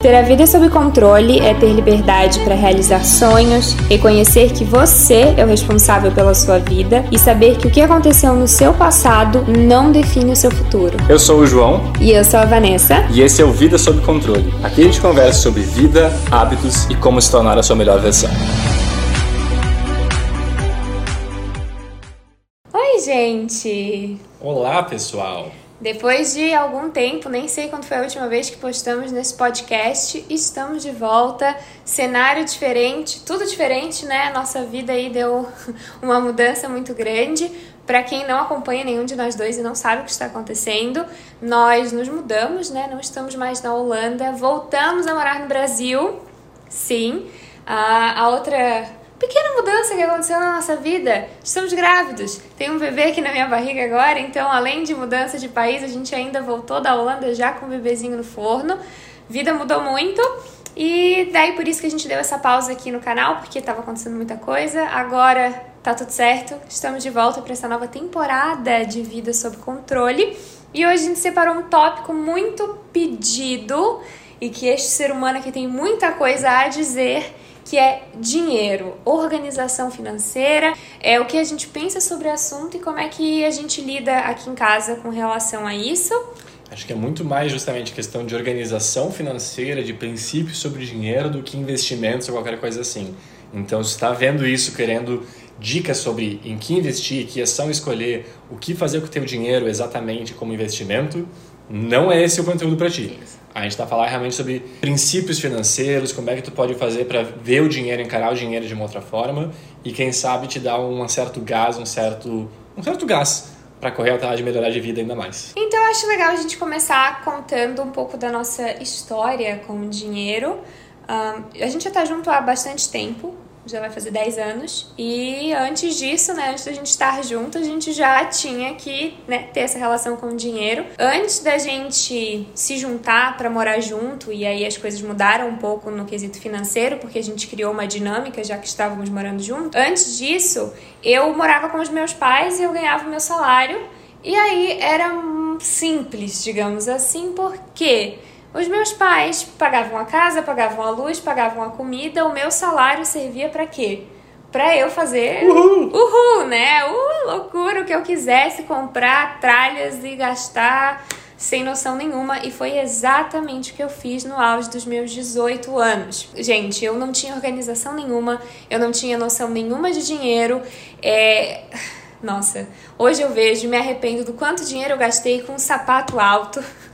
Ter a vida sob controle é ter liberdade para realizar sonhos, reconhecer que você é o responsável pela sua vida e saber que o que aconteceu no seu passado não define o seu futuro. Eu sou o João. E eu sou a Vanessa. E esse é o Vida Sob Controle. Aqui a gente conversa sobre vida, hábitos e como se tornar a sua melhor versão. Oi, gente! Olá, pessoal! Depois de algum tempo, nem sei quando foi a última vez que postamos nesse podcast, estamos de volta. Cenário diferente, tudo diferente, né? Nossa vida aí deu uma mudança muito grande. Para quem não acompanha nenhum de nós dois e não sabe o que está acontecendo, nós nos mudamos, né? Não estamos mais na Holanda, voltamos a morar no Brasil. Sim. A, a outra pequena mudança que aconteceu na nossa vida. Estamos grávidos. Tem um bebê aqui na minha barriga agora, então além de mudança de país, a gente ainda voltou da Holanda já com o bebezinho no forno. Vida mudou muito. E daí por isso que a gente deu essa pausa aqui no canal, porque estava acontecendo muita coisa. Agora tá tudo certo. Estamos de volta para essa nova temporada de Vida sob controle. E hoje a gente separou um tópico muito pedido e que este ser humano aqui tem muita coisa a dizer que é dinheiro, organização financeira, é o que a gente pensa sobre o assunto e como é que a gente lida aqui em casa com relação a isso. Acho que é muito mais justamente questão de organização financeira, de princípios sobre dinheiro do que investimentos ou qualquer coisa assim. Então, se está vendo isso, querendo dicas sobre em que investir, que ação escolher, o que fazer com o teu dinheiro exatamente como investimento, não é esse o conteúdo para ti. A gente está falando realmente sobre princípios financeiros, como é que tu pode fazer para ver o dinheiro, encarar o dinheiro de uma outra forma e quem sabe te dar um certo gás, um certo, um certo gás para correr atrás de melhorar de vida ainda mais. Então eu acho legal a gente começar contando um pouco da nossa história com o dinheiro. Um, a gente já está junto há bastante tempo, já vai fazer 10 anos. E antes disso, né, antes da gente estar junto, a gente já tinha que né, ter essa relação com o dinheiro. Antes da gente se juntar para morar junto, e aí as coisas mudaram um pouco no quesito financeiro, porque a gente criou uma dinâmica já que estávamos morando junto. Antes disso, eu morava com os meus pais e eu ganhava o meu salário. E aí era simples, digamos assim, porque os meus pais pagavam a casa, pagavam a luz, pagavam a comida, o meu salário servia para quê? Pra eu fazer uhul. uhul, né? Uh, loucura, o que eu quisesse comprar tralhas e gastar sem noção nenhuma e foi exatamente o que eu fiz no auge dos meus 18 anos. Gente, eu não tinha organização nenhuma, eu não tinha noção nenhuma de dinheiro. É... Nossa, hoje eu vejo e me arrependo do quanto dinheiro eu gastei com um sapato alto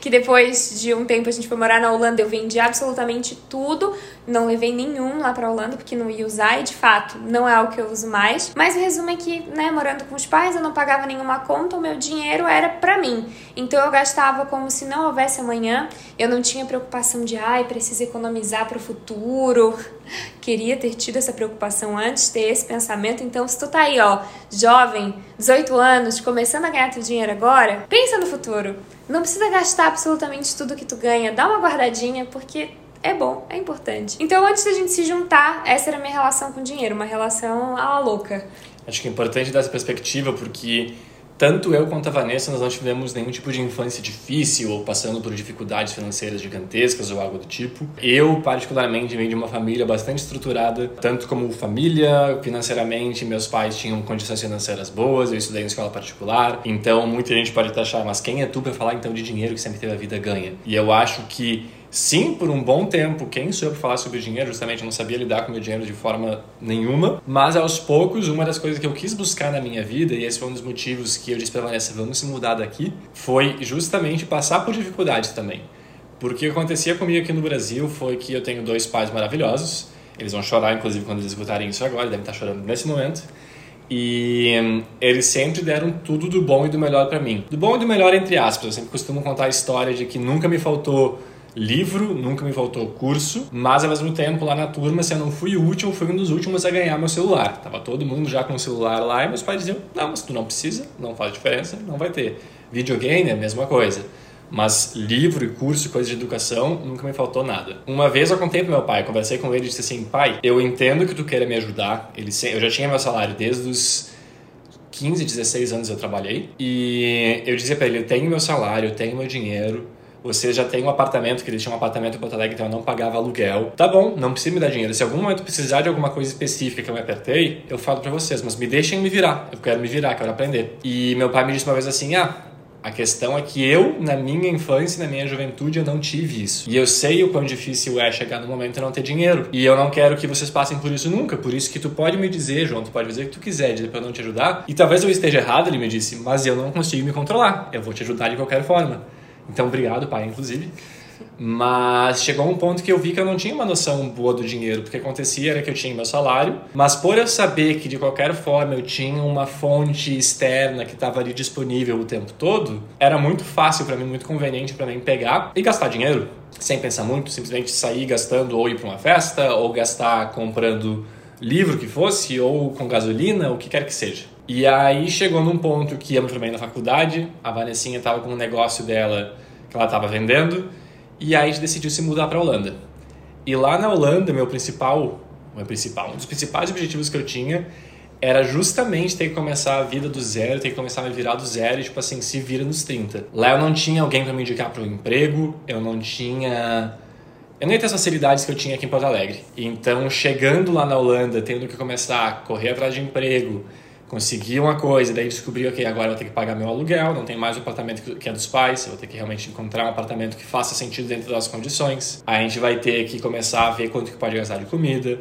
que depois de um tempo a gente foi morar na Holanda, eu vendi absolutamente tudo, não levei nenhum lá pra Holanda porque não ia usar e de fato não é algo que eu uso mais. Mas o resumo é que, né, morando com os pais, eu não pagava nenhuma conta, o meu dinheiro era pra mim. Então eu gastava como se não houvesse amanhã, eu não tinha preocupação de, ai, preciso economizar pro futuro. Queria ter tido essa preocupação antes, ter esse pensamento. Então, se tu tá aí, ó, jovem, 18 anos, começando a ganhar teu dinheiro agora, pensa no futuro. Não precisa gastar absolutamente tudo que tu ganha, dá uma guardadinha, porque é bom, é importante. Então, antes da gente se juntar, essa era a minha relação com o dinheiro, uma relação à louca. Acho que é importante dar essa perspectiva, porque tanto eu quanto a Vanessa nós não tivemos nenhum tipo de infância difícil ou passando por dificuldades financeiras gigantescas ou algo do tipo. Eu, particularmente, venho de uma família bastante estruturada, tanto como família, financeiramente, meus pais tinham condições financeiras boas, eu estudei em escola particular, então muita gente pode achar, mas quem é tu para falar então de dinheiro que sempre teve a vida ganha? E eu acho que Sim, por um bom tempo, quem sou eu para falar sobre dinheiro? Justamente não sabia lidar com meu dinheiro de forma nenhuma. Mas aos poucos, uma das coisas que eu quis buscar na minha vida, e esse foi um dos motivos que eu disse para Vanessa, vamos se mudar daqui, foi justamente passar por dificuldades também. Porque o que acontecia comigo aqui no Brasil foi que eu tenho dois pais maravilhosos. Eles vão chorar, inclusive, quando eles escutarem isso agora, devem estar chorando nesse momento. E hum, eles sempre deram tudo do bom e do melhor para mim. Do bom e do melhor, entre aspas. Eu sempre costumo contar a história de que nunca me faltou livro, nunca me faltou curso, mas ao mesmo tempo lá na turma, se eu não fui último, fui um dos últimos a ganhar meu celular. Tava todo mundo já com o celular lá e meus pais diziam: "Não, mas tu não precisa, não faz diferença, não vai ter". Videogame é a mesma coisa. Mas livro e curso e coisa de educação nunca me faltou nada. Uma vez eu contei pro meu pai, conversei com ele e disse assim: pai, eu entendo que tu queira me ajudar. Ele, eu já tinha meu salário desde os 15, 16 anos eu trabalhei. E eu dizia para ele: eu tenho meu salário, eu tenho meu dinheiro, você já tem um apartamento, que eles tinham um apartamento em Porto Alegre, então eu não pagava aluguel. Tá bom, não precisa me dar dinheiro. Se algum momento precisar de alguma coisa específica que eu me apertei, eu falo para vocês, mas me deixem me virar. Eu quero me virar, quero aprender. E meu pai me disse uma vez assim: ah, a questão é que eu, na minha infância, na minha juventude, eu não tive isso. E eu sei o quão difícil é chegar no momento de não ter dinheiro. E eu não quero que vocês passem por isso nunca. Por isso que tu pode me dizer, João, tu pode dizer o que tu quiser, dizer pra eu não te ajudar. E talvez eu esteja errado, ele me disse, mas eu não consigo me controlar. Eu vou te ajudar de qualquer forma. Então, obrigado, pai, inclusive. Mas chegou um ponto que eu vi que eu não tinha uma noção boa do dinheiro, porque acontecia era que eu tinha meu salário, mas por eu saber que de qualquer forma eu tinha uma fonte externa que estava ali disponível o tempo todo, era muito fácil para mim, muito conveniente para mim pegar e gastar dinheiro sem pensar muito, simplesmente sair gastando ou ir para uma festa ou gastar comprando livro que fosse ou com gasolina, o que quer que seja. E aí chegou num ponto que eu me formei na faculdade, a Vanessinha estava com um negócio dela que ela estava vendendo, e aí decidiu se mudar para a Holanda. E lá na Holanda, meu principal, meu principal, um dos principais objetivos que eu tinha era justamente ter que começar a vida do zero, ter que começar a me virar do zero e, tipo assim, se vira nos 30. Lá eu não tinha alguém para me indicar para um emprego, eu não tinha... Eu ia ter as facilidades que eu tinha aqui em Porto Alegre. Então, chegando lá na Holanda, tendo que começar a correr atrás de emprego, consegui uma coisa, daí descobri, ok, agora eu vou ter que pagar meu aluguel, não tem mais o apartamento que é dos pais, eu vou ter que realmente encontrar um apartamento que faça sentido dentro das condições. A gente vai ter que começar a ver quanto que pode gastar de comida.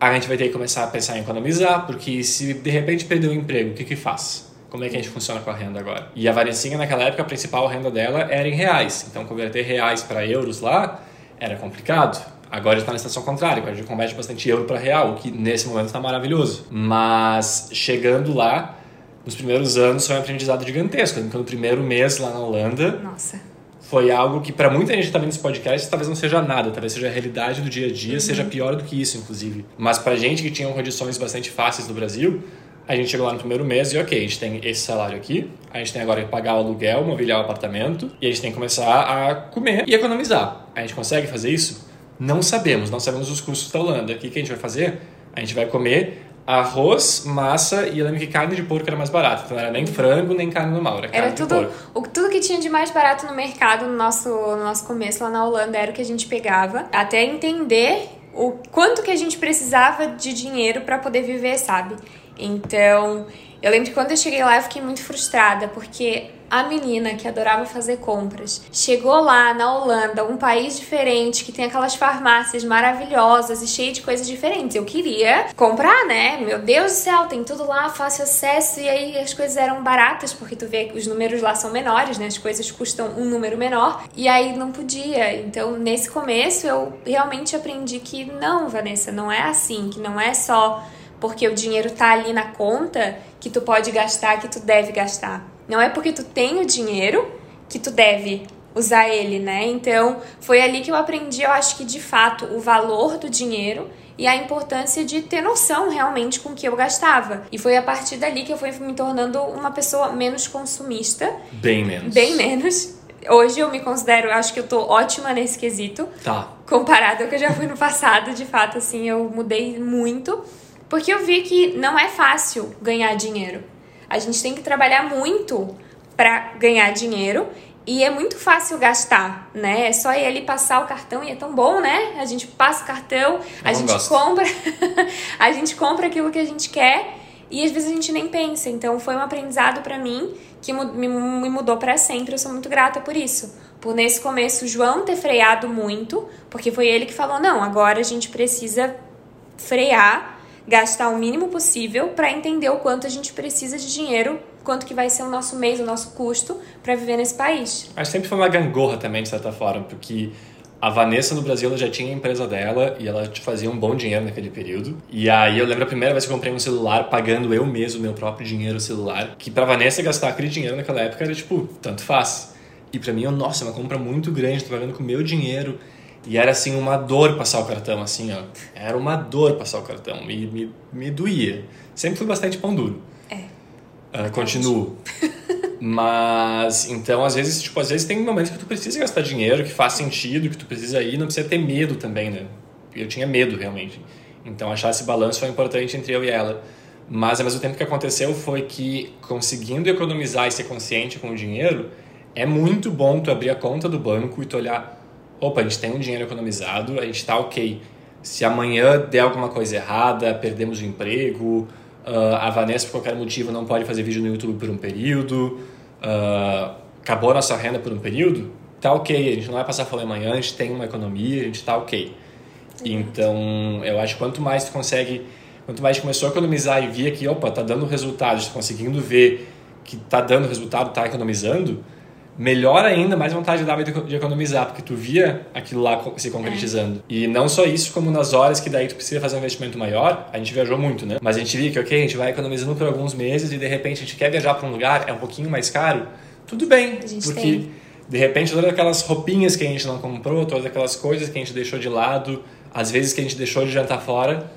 A gente vai ter que começar a pensar em economizar, porque se de repente perder o emprego, o que que faz? Como é que a gente funciona com a renda agora? E a Vanessinha, naquela época, a principal renda dela era em reais. Então, converter reais para euros lá era complicado. Agora está na situação contrária, a gente converte bastante euro para real, o que nesse momento está maravilhoso. Mas chegando lá, nos primeiros anos foi um aprendizado gigantesco. Então, no primeiro mês lá na Holanda, Nossa. foi algo que para muita gente que está vendo esse podcast talvez não seja nada, talvez seja a realidade do dia a dia, uhum. seja pior do que isso, inclusive. Mas para gente que tinha condições bastante fáceis no Brasil, a gente chegou lá no primeiro mês e ok, a gente tem esse salário aqui, a gente tem agora que pagar o aluguel, mobiliar o apartamento e a gente tem que começar a comer e economizar. A gente consegue fazer isso? Não sabemos, não sabemos os custos da Holanda. O que, que a gente vai fazer? A gente vai comer arroz, massa e eu lembro que carne de porco era mais barata. Então não era nem frango, nem carne normal, era, era tudo, o, tudo que tinha de mais barato no mercado no nosso, no nosso começo lá na Holanda era o que a gente pegava. Até entender o quanto que a gente precisava de dinheiro para poder viver, sabe? Então, eu lembro que quando eu cheguei lá eu fiquei muito frustrada, porque a menina que adorava fazer compras chegou lá na Holanda, um país diferente, que tem aquelas farmácias maravilhosas e cheio de coisas diferentes. Eu queria comprar, né? Meu Deus do céu, tem tudo lá, fácil acesso. E aí as coisas eram baratas, porque tu vê que os números lá são menores, né? As coisas custam um número menor. E aí não podia. Então, nesse começo, eu realmente aprendi que não, Vanessa, não é assim, que não é só porque o dinheiro tá ali na conta que tu pode gastar, que tu deve gastar. Não é porque tu tem o dinheiro que tu deve usar ele, né? Então, foi ali que eu aprendi, eu acho que de fato, o valor do dinheiro e a importância de ter noção realmente com o que eu gastava. E foi a partir dali que eu fui me tornando uma pessoa menos consumista. Bem menos. Bem menos. Hoje eu me considero, acho que eu tô ótima nesse quesito. Tá. Comparado ao que eu já fui no passado, de fato, assim, eu mudei muito. Porque eu vi que não é fácil ganhar dinheiro. A gente tem que trabalhar muito para ganhar dinheiro e é muito fácil gastar, né? É só ele passar o cartão e é tão bom, né? A gente passa o cartão, a gente gosto. compra, a gente compra aquilo que a gente quer e às vezes a gente nem pensa. Então foi um aprendizado para mim que me mudou para sempre. Eu sou muito grata por isso. Por nesse começo o João ter freado muito, porque foi ele que falou: "Não, agora a gente precisa frear gastar o mínimo possível para entender o quanto a gente precisa de dinheiro, quanto que vai ser o nosso mês, o nosso custo para viver nesse país. Mas sempre foi uma gangorra também, de certa forma, porque a Vanessa no Brasil ela já tinha a empresa dela e ela fazia um bom dinheiro naquele período. E aí eu lembro a primeira vez que eu comprei um celular pagando eu mesmo meu próprio dinheiro celular, que para Vanessa gastar aquele dinheiro naquela época era tipo, tanto faz. E para mim, eu, nossa, é uma compra muito grande, tô pagando com meu dinheiro. E era assim uma dor passar o cartão, assim, ó. Era uma dor passar o cartão. Me, me, me doía. Sempre fui bastante pão duro. É. Uh, continuo. Mas, então, às vezes, tipo, às vezes tem momentos que tu precisa gastar dinheiro, que faz sentido, que tu precisa ir, não precisa ter medo também, né? Eu tinha medo, realmente. Então, achar esse balanço foi importante entre eu e ela. Mas, ao mesmo tempo que aconteceu foi que, conseguindo economizar e ser consciente com o dinheiro, é muito bom tu abrir a conta do banco e tu olhar, opa, a gente tem um dinheiro economizado, a gente tá ok. Se amanhã der alguma coisa errada, perdemos o emprego, uh, a Vanessa por qualquer motivo não pode fazer vídeo no YouTube por um período, uh, acabou a nossa renda por um período, tá ok, a gente não vai passar fome amanhã, a gente tem uma economia, a gente tá ok. Então, eu acho que quanto mais tu consegue, quanto mais começou a economizar e via que, opa, tá dando resultado, tá conseguindo ver que tá dando resultado, tá economizando, melhor ainda, mais vontade dava de economizar, porque tu via aquilo lá se concretizando. É. E não só isso, como nas horas que daí tu precisa fazer um investimento maior, a gente viajou muito, né? Mas a gente via que, ok, a gente vai economizando por alguns meses e de repente a gente quer viajar para um lugar, é um pouquinho mais caro, tudo bem, porque tem. de repente todas aquelas roupinhas que a gente não comprou, todas aquelas coisas que a gente deixou de lado, às vezes que a gente deixou de jantar fora,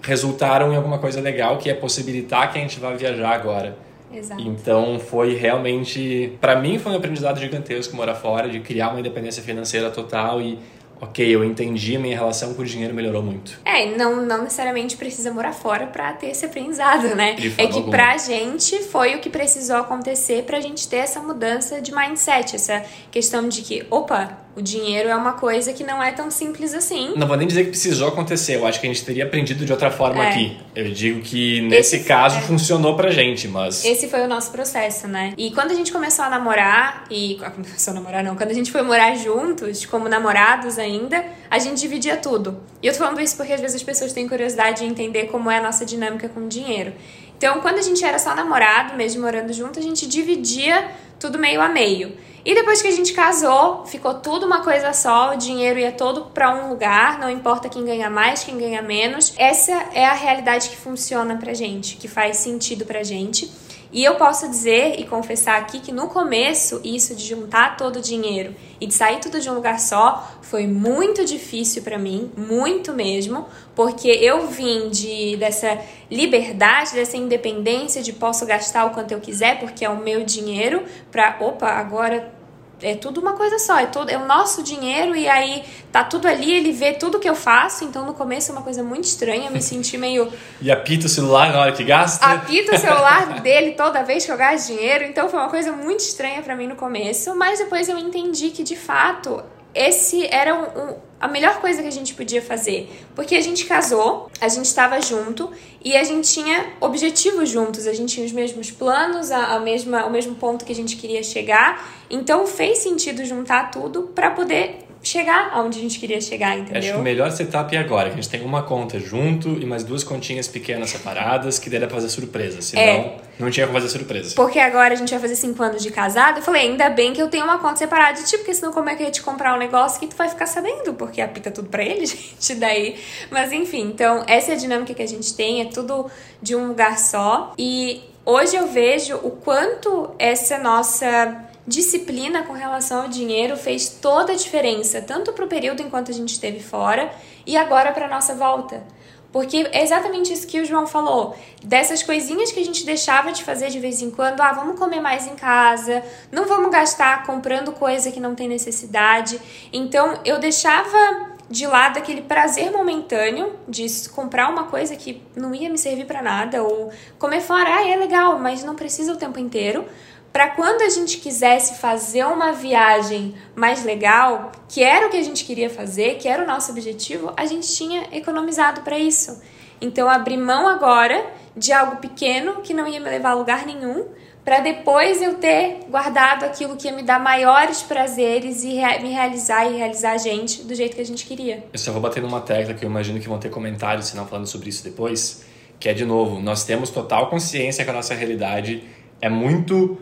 resultaram em alguma coisa legal que é possibilitar que a gente vá viajar agora. Exato. Então foi realmente, para mim foi um aprendizado gigantesco morar fora, de criar uma independência financeira total e ok, eu entendi, a minha relação com o dinheiro melhorou muito. É, não, não necessariamente precisa morar fora para ter esse aprendizado, né? É que alguma. pra gente foi o que precisou acontecer pra gente ter essa mudança de mindset, essa questão de que, opa, o dinheiro é uma coisa que não é tão simples assim. Não vou nem dizer que precisou acontecer, eu acho que a gente teria aprendido de outra forma é. aqui. Eu digo que nesse Esse, caso é. funcionou pra gente, mas. Esse foi o nosso processo, né? E quando a gente começou a namorar, e. Ah, começou a namorar não, quando a gente foi morar juntos, como namorados ainda, a gente dividia tudo. E eu tô falando isso porque às vezes as pessoas têm curiosidade de entender como é a nossa dinâmica com o dinheiro. Então, quando a gente era só namorado, mesmo morando junto, a gente dividia tudo meio a meio. E depois que a gente casou, ficou tudo uma coisa só, o dinheiro ia todo para um lugar, não importa quem ganha mais, quem ganha menos. Essa é a realidade que funciona pra gente, que faz sentido pra gente. E eu posso dizer e confessar aqui que no começo, isso de juntar todo o dinheiro e de sair tudo de um lugar só foi muito difícil para mim, muito mesmo, porque eu vim de dessa liberdade, dessa independência de posso gastar o quanto eu quiser, porque é o meu dinheiro, para opa, agora é tudo uma coisa só, é, todo, é o nosso dinheiro e aí tá tudo ali, ele vê tudo que eu faço, então no começo é uma coisa muito estranha, me senti meio... e apita o celular na hora que gasta? Apita o celular dele toda vez que eu gasto dinheiro, então foi uma coisa muito estranha para mim no começo, mas depois eu entendi que de fato esse era um, um, a melhor coisa que a gente podia fazer. Porque a gente casou, a gente estava junto e a gente tinha objetivos juntos, a gente tinha os mesmos planos, a, a mesma, o mesmo ponto que a gente queria chegar. Então fez sentido juntar tudo para poder chegar aonde a gente queria chegar, entendeu? Acho que o melhor setup é agora, que a gente tem uma conta junto e mais duas continhas pequenas separadas, que daí dá pra fazer surpresa. Senão, é. não tinha como fazer surpresa. Porque agora a gente vai fazer cinco anos de casado. Eu falei, ainda bem que eu tenho uma conta separada de tipo, porque senão como é que eu ia te comprar um negócio que tu vai ficar sabendo? Porque apita tudo pra ele, gente, daí. Mas enfim, então essa é a dinâmica que a gente tem, é tudo de um lugar só. E hoje eu vejo o quanto essa nossa disciplina com relação ao dinheiro fez toda a diferença, tanto para o período enquanto a gente esteve fora e agora para nossa volta. Porque é exatamente isso que o João falou. Dessas coisinhas que a gente deixava de fazer de vez em quando, ah, vamos comer mais em casa, não vamos gastar comprando coisa que não tem necessidade. Então eu deixava de lado aquele prazer momentâneo de comprar uma coisa que não ia me servir para nada ou comer fora, ah, é legal, mas não precisa o tempo inteiro para quando a gente quisesse fazer uma viagem mais legal, que era o que a gente queria fazer, que era o nosso objetivo, a gente tinha economizado para isso. Então, abrir mão agora de algo pequeno que não ia me levar a lugar nenhum, para depois eu ter guardado aquilo que ia me dar maiores prazeres e me realizar e realizar a gente do jeito que a gente queria. Eu só vou bater numa tecla que eu imagino que vão ter comentários, se não falando sobre isso depois, que é de novo, nós temos total consciência que a nossa realidade é muito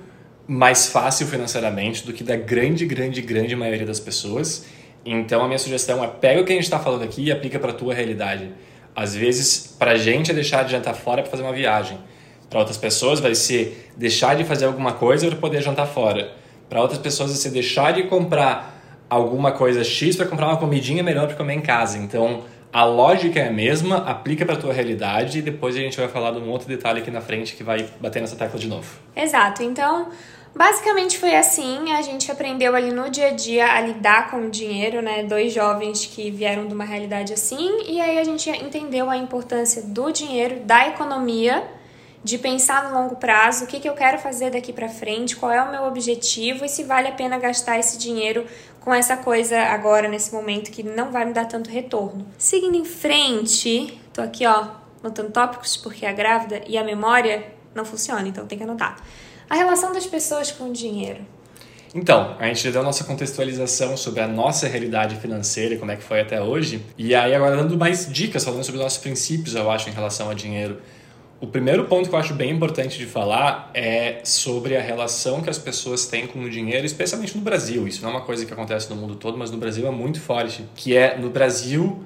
mais fácil financeiramente do que da grande, grande, grande maioria das pessoas. Então a minha sugestão é pega o que a gente está falando aqui e aplica para a tua realidade. Às vezes, para a gente é deixar de jantar fora para fazer uma viagem. Para outras pessoas vai ser deixar de fazer alguma coisa para poder jantar fora. Para outras pessoas vai ser deixar de comprar alguma coisa X para comprar uma comidinha melhor para comer em casa. Então, a lógica é a mesma, aplica para tua realidade e depois a gente vai falar de um outro detalhe aqui na frente que vai bater nessa tecla de novo. Exato. Então, Basicamente foi assim, a gente aprendeu ali no dia a dia a lidar com o dinheiro, né? Dois jovens que vieram de uma realidade assim, e aí a gente entendeu a importância do dinheiro, da economia, de pensar no longo prazo, o que, que eu quero fazer daqui para frente, qual é o meu objetivo e se vale a pena gastar esse dinheiro com essa coisa agora, nesse momento, que não vai me dar tanto retorno. Seguindo em frente, tô aqui, ó, notando tópicos, porque a grávida e a memória não funcionam, então tem que anotar. A relação das pessoas com o dinheiro. Então, a gente deu a nossa contextualização sobre a nossa realidade financeira e como é que foi até hoje. E aí, agora dando mais dicas, falando sobre os nossos princípios, eu acho, em relação ao dinheiro. O primeiro ponto que eu acho bem importante de falar é sobre a relação que as pessoas têm com o dinheiro, especialmente no Brasil. Isso não é uma coisa que acontece no mundo todo, mas no Brasil é muito forte. Que é, no Brasil,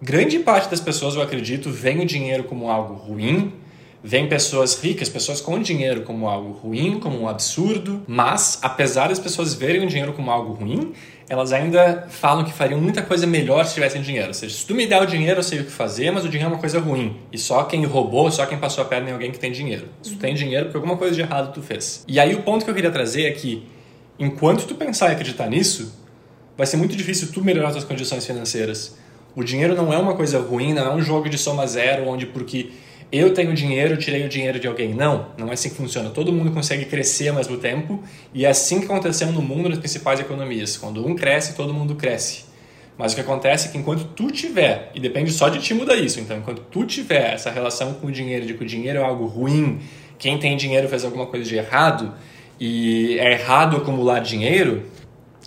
grande parte das pessoas, eu acredito, vê o dinheiro como algo ruim, Vem pessoas ricas, pessoas com dinheiro como algo ruim, como um absurdo, mas apesar das pessoas verem o dinheiro como algo ruim, elas ainda falam que fariam muita coisa melhor se tivessem dinheiro. Ou seja, se tu me der o dinheiro, eu sei o que fazer, mas o dinheiro é uma coisa ruim. E só quem roubou, só quem passou a perna em alguém que tem dinheiro. Se tu tem dinheiro, porque alguma coisa de errado tu fez. E aí o ponto que eu queria trazer é que, enquanto tu pensar e acreditar nisso, vai ser muito difícil tu melhorar suas condições financeiras. O dinheiro não é uma coisa ruim, não é um jogo de soma zero, onde porque eu tenho dinheiro, tirei o dinheiro de alguém. Não, não é assim que funciona. Todo mundo consegue crescer ao mesmo tempo e é assim que aconteceu no mundo nas principais economias. Quando um cresce, todo mundo cresce. Mas o que acontece é que enquanto tu tiver, e depende só de ti mudar isso, então enquanto tu tiver essa relação com o dinheiro, de que o dinheiro é algo ruim, quem tem dinheiro fez alguma coisa de errado, e é errado acumular dinheiro,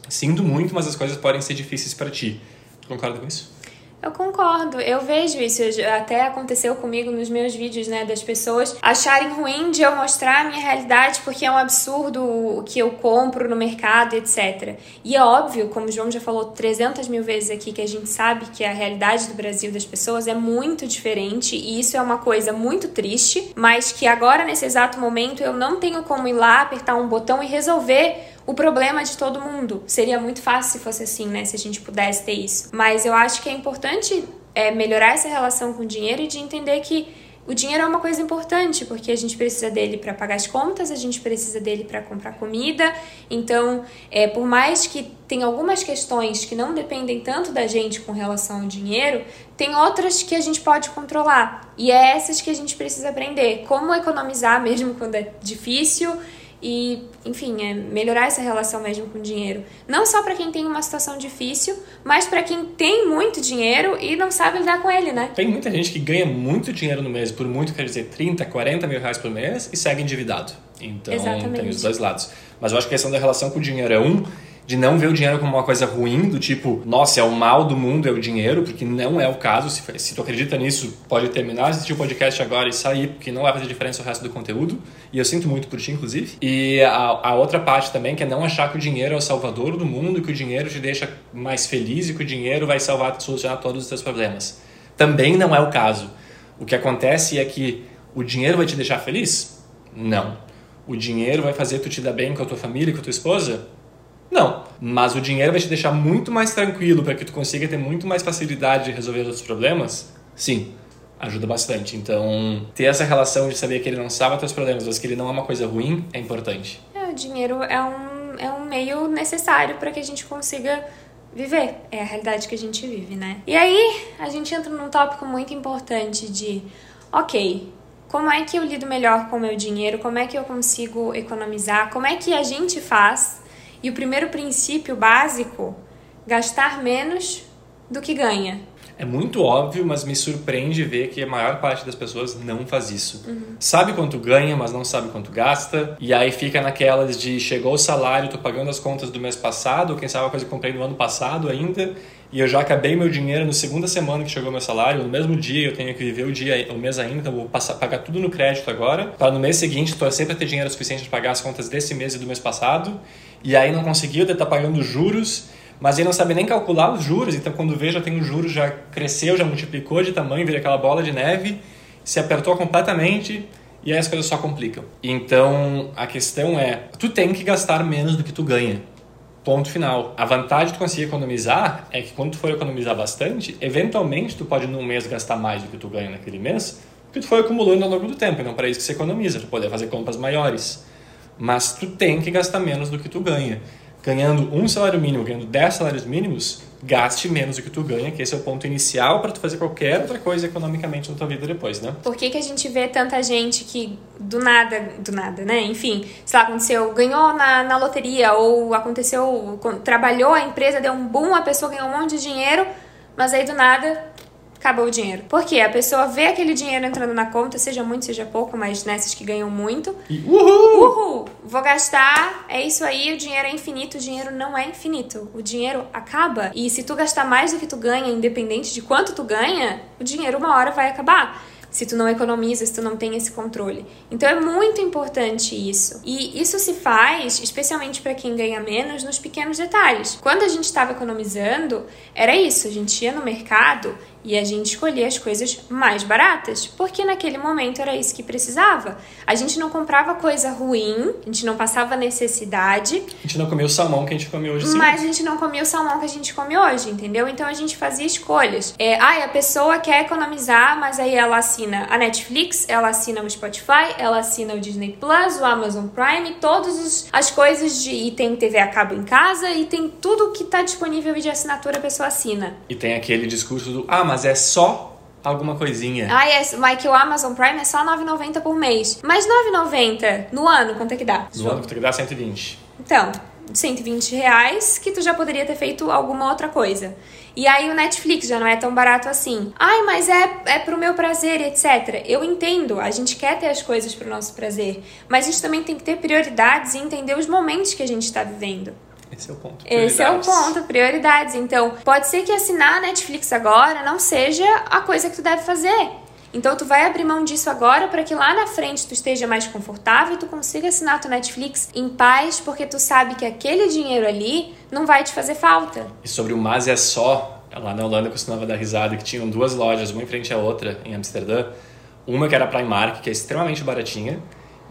sinto muito, mas as coisas podem ser difíceis para ti. Tu concorda com isso? Eu concordo, eu vejo isso, até aconteceu comigo nos meus vídeos, né, das pessoas acharem ruim de eu mostrar a minha realidade porque é um absurdo o que eu compro no mercado, etc. E é óbvio, como o João já falou 300 mil vezes aqui, que a gente sabe que a realidade do Brasil das pessoas é muito diferente e isso é uma coisa muito triste, mas que agora, nesse exato momento, eu não tenho como ir lá, apertar um botão e resolver o problema de todo mundo. Seria muito fácil se fosse assim, né? Se a gente pudesse ter isso. Mas eu acho que é importante é, melhorar essa relação com o dinheiro e de entender que o dinheiro é uma coisa importante, porque a gente precisa dele para pagar as contas, a gente precisa dele para comprar comida. Então, é, por mais que tem algumas questões que não dependem tanto da gente com relação ao dinheiro, tem outras que a gente pode controlar. E é essas que a gente precisa aprender. Como economizar mesmo quando é difícil e, enfim, é melhorar essa relação mesmo com o dinheiro. Não só para quem tem uma situação difícil, mas para quem tem muito dinheiro e não sabe lidar com ele, né? Tem muita gente que ganha muito dinheiro no mês, por muito quer dizer 30, 40 mil reais por mês e segue endividado. Então Exatamente. tem os dois lados. Mas eu acho que a questão da relação com o dinheiro é um de não ver o dinheiro como uma coisa ruim, do tipo, nossa, é o mal do mundo, é o dinheiro, porque não é o caso. Se, se tu acredita nisso, pode terminar assistir o podcast agora e sair, porque não vai fazer diferença o resto do conteúdo. E eu sinto muito por ti, inclusive. E a, a outra parte também, que é não achar que o dinheiro é o salvador do mundo, que o dinheiro te deixa mais feliz e que o dinheiro vai salvar, solucionar todos os teus problemas. Também não é o caso. O que acontece é que o dinheiro vai te deixar feliz? Não. O dinheiro vai fazer tu te dar bem com a tua família com a tua esposa? Não, mas o dinheiro vai te deixar muito mais tranquilo para que tu consiga ter muito mais facilidade de resolver os outros problemas? Sim, ajuda bastante. Então, ter essa relação de saber que ele não salva teus problemas, mas que ele não é uma coisa ruim, é importante. É, o dinheiro é um, é um meio necessário para que a gente consiga viver. É a realidade que a gente vive, né? E aí, a gente entra num tópico muito importante de, ok, como é que eu lido melhor com o meu dinheiro? Como é que eu consigo economizar? Como é que a gente faz e o primeiro princípio básico, gastar menos do que ganha. É muito óbvio, mas me surpreende ver que a maior parte das pessoas não faz isso. Uhum. Sabe quanto ganha, mas não sabe quanto gasta. E aí fica naquelas de chegou o salário, tô pagando as contas do mês passado, ou quem sabe a coisa que comprei no ano passado ainda, e eu já acabei meu dinheiro no segunda semana que chegou meu salário, no mesmo dia eu tenho que viver o dia, o mês ainda, então vou passar, pagar tudo no crédito agora, para no mês seguinte tô sempre ter dinheiro suficiente para pagar as contas desse mês e do mês passado e aí não conseguiu, estar tá pagando juros, mas ele não sabe nem calcular os juros, então quando vê já tem os juros, já cresceu, já multiplicou de tamanho, vira aquela bola de neve, se apertou completamente e aí as coisas só complicam. Então a questão é, tu tem que gastar menos do que tu ganha. Ponto final. A vantagem de tu conseguir economizar é que quando tu for economizar bastante, eventualmente tu pode num mês gastar mais do que tu ganha naquele mês, porque tu foi acumulando ao longo do tempo, e não para isso que você economiza, tu poder fazer compras maiores mas tu tem que gastar menos do que tu ganha. Ganhando um salário mínimo, ganhando 10 salários mínimos, gaste menos do que tu ganha, que esse é o ponto inicial para tu fazer qualquer outra coisa economicamente na tua vida depois, né? Por que, que a gente vê tanta gente que do nada, do nada, né? Enfim, sei lá, aconteceu, ganhou na, na loteria ou aconteceu, trabalhou, a empresa deu um boom, a pessoa ganhou um monte de dinheiro, mas aí do nada acabou o dinheiro. Porque a pessoa vê aquele dinheiro entrando na conta, seja muito, seja pouco, mas nessas que ganham muito. E uhul! Uhul! Vou gastar, é isso aí, o dinheiro é infinito. O dinheiro não é infinito. O dinheiro acaba. E se tu gastar mais do que tu ganha, independente de quanto tu ganha, o dinheiro uma hora vai acabar se tu não economiza, se tu não tem esse controle. Então é muito importante isso. E isso se faz, especialmente para quem ganha menos, nos pequenos detalhes. Quando a gente estava economizando, era isso, a gente ia no mercado e a gente escolhia as coisas mais baratas, porque naquele momento era isso que precisava. A gente não comprava coisa ruim, a gente não passava necessidade. A gente não comia o salmão que a gente come hoje, sim. Mas a gente não comia o salmão que a gente come hoje, entendeu? Então a gente fazia escolhas. É, ah, a pessoa quer economizar, mas aí ela assina a Netflix, ela assina o Spotify, ela assina o Disney Plus, o Amazon Prime, todas as coisas de. E tem TV a cabo em casa e tem tudo que está disponível de assinatura a pessoa assina. E tem aquele discurso do. Ah, mas é só alguma coisinha. Ah, é, mas que o Amazon Prime é só 9,90 por mês. Mas 9,90 no ano, quanto é que dá? No ano, quanto é que dá? 120. Então, 120 reais que tu já poderia ter feito alguma outra coisa. E aí o Netflix já não é tão barato assim. Ai, mas é, é pro meu prazer, etc. Eu entendo, a gente quer ter as coisas pro nosso prazer, mas a gente também tem que ter prioridades e entender os momentos que a gente está vivendo. Esse é o ponto. Esse é o ponto, prioridades. Então, pode ser que assinar a Netflix agora não seja a coisa que tu deve fazer. Então, tu vai abrir mão disso agora para que lá na frente tu esteja mais confortável e tu consiga assinar tua Netflix em paz, porque tu sabe que aquele dinheiro ali não vai te fazer falta. E sobre o Mas é só, lá na Holanda eu costumava dar risada que tinham duas lojas, uma em frente à outra, em Amsterdã. Uma que era a Primark, que é extremamente baratinha,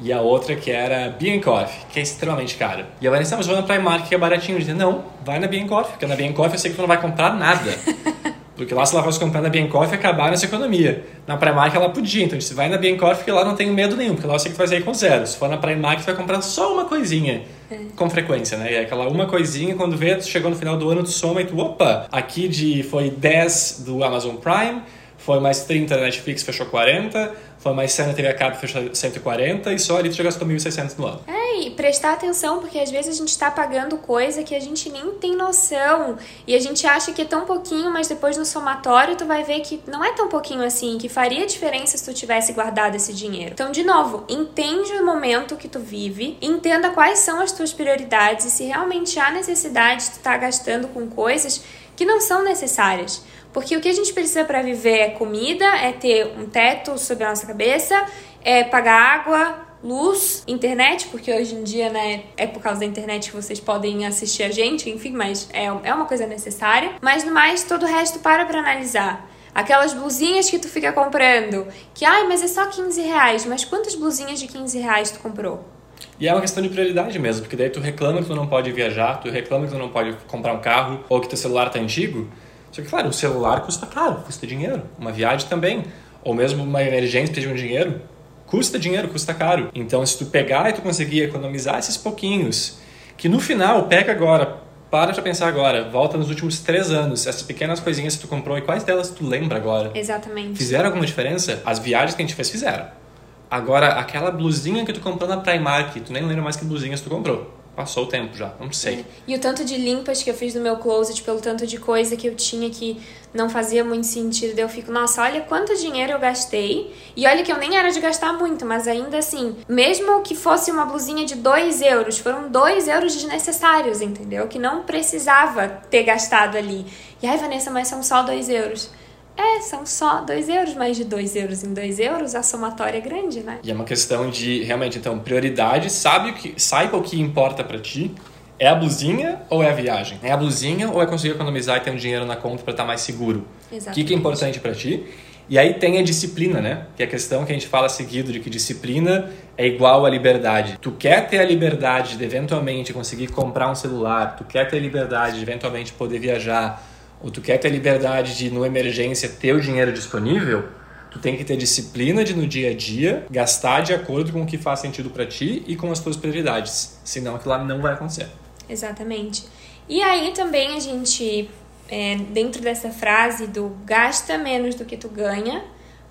e a outra que era Biancoff, que é extremamente cara. E a Vanessa, mas vou na Primark que é baratinho. Eu disse, não, vai na Biancoff, porque na Biancoff eu sei que tu não vai comprar nada. Porque lá se ela fosse comprar na Biancoff, acabar nessa economia. Na Primark ela podia, então se vai na Biancoff, porque lá não tem medo nenhum, porque lá eu sei que tu vai sair com zero. Se for na Primark, tu vai comprar só uma coisinha. É. Com frequência, né? E é aquela uma coisinha, quando vê, tu chegou no final do ano, tu soma e tu, opa, aqui de, foi 10 do Amazon Prime, foi mais 30 da Netflix, fechou 40, foi mais 100 na TV a cabo, fechou 140 e só ali tu já gastou 1.600 no ano. É, e prestar atenção, porque às vezes a gente está pagando coisa que a gente nem tem noção e a gente acha que é tão pouquinho, mas depois no somatório tu vai ver que não é tão pouquinho assim, que faria diferença se tu tivesse guardado esse dinheiro. Então, de novo, entende o momento que tu vive, entenda quais são as tuas prioridades e se realmente há necessidade de tu estar tá gastando com coisas que não são necessárias. Porque o que a gente precisa para viver é comida, é ter um teto sobre a nossa cabeça, é pagar água, luz, internet, porque hoje em dia, né, é por causa da internet que vocês podem assistir a gente, enfim, mas é, é uma coisa necessária. Mas no mais, todo o resto para pra analisar. Aquelas blusinhas que tu fica comprando, que, ai, mas é só 15 reais, mas quantas blusinhas de 15 reais tu comprou? E é uma questão de prioridade mesmo, porque daí tu reclama que tu não pode viajar, tu reclama que tu não pode comprar um carro, ou que teu celular tá antigo, só que, claro, o celular custa caro, custa dinheiro. Uma viagem também. Ou mesmo uma emergência pedir um dinheiro, custa dinheiro, custa caro. Então, se tu pegar e tu conseguir economizar esses pouquinhos, que no final, pega agora, para pra pensar agora, volta nos últimos três anos, essas pequenas coisinhas que tu comprou e quais delas tu lembra agora? Exatamente. Fizeram alguma diferença? As viagens que a gente fez fizeram. Agora, aquela blusinha que tu comprou na Primark, tu nem lembra mais que blusinhas tu comprou passou o tempo já, não sei. É. E o tanto de limpas que eu fiz no meu closet, pelo tanto de coisa que eu tinha que não fazia muito sentido, eu fico, nossa, olha quanto dinheiro eu gastei. E olha que eu nem era de gastar muito, mas ainda assim, mesmo que fosse uma blusinha de 2 euros, foram 2 euros desnecessários, entendeu? Que não precisava ter gastado ali. E ai, Vanessa, mas são só 2 euros. É, são só 2 euros, mais de 2 euros em 2 euros, a somatória é grande, né? E é uma questão de, realmente, então, prioridade, sabe o que, saiba o que importa para ti, é a blusinha ou é a viagem? É a blusinha ou é conseguir economizar e ter um dinheiro na conta para estar tá mais seguro? Exatamente. O que, que é importante para ti? E aí tem a disciplina, né? Que é a questão que a gente fala seguido de que disciplina é igual a liberdade. Tu quer ter a liberdade de eventualmente conseguir comprar um celular, tu quer ter a liberdade de eventualmente poder viajar, ou tu quer ter liberdade de, no emergência, ter o dinheiro disponível, tu tem que ter disciplina de, no dia a dia, gastar de acordo com o que faz sentido para ti e com as tuas prioridades. Senão aquilo lá não vai acontecer. Exatamente. E aí também a gente, é, dentro dessa frase do gasta menos do que tu ganha,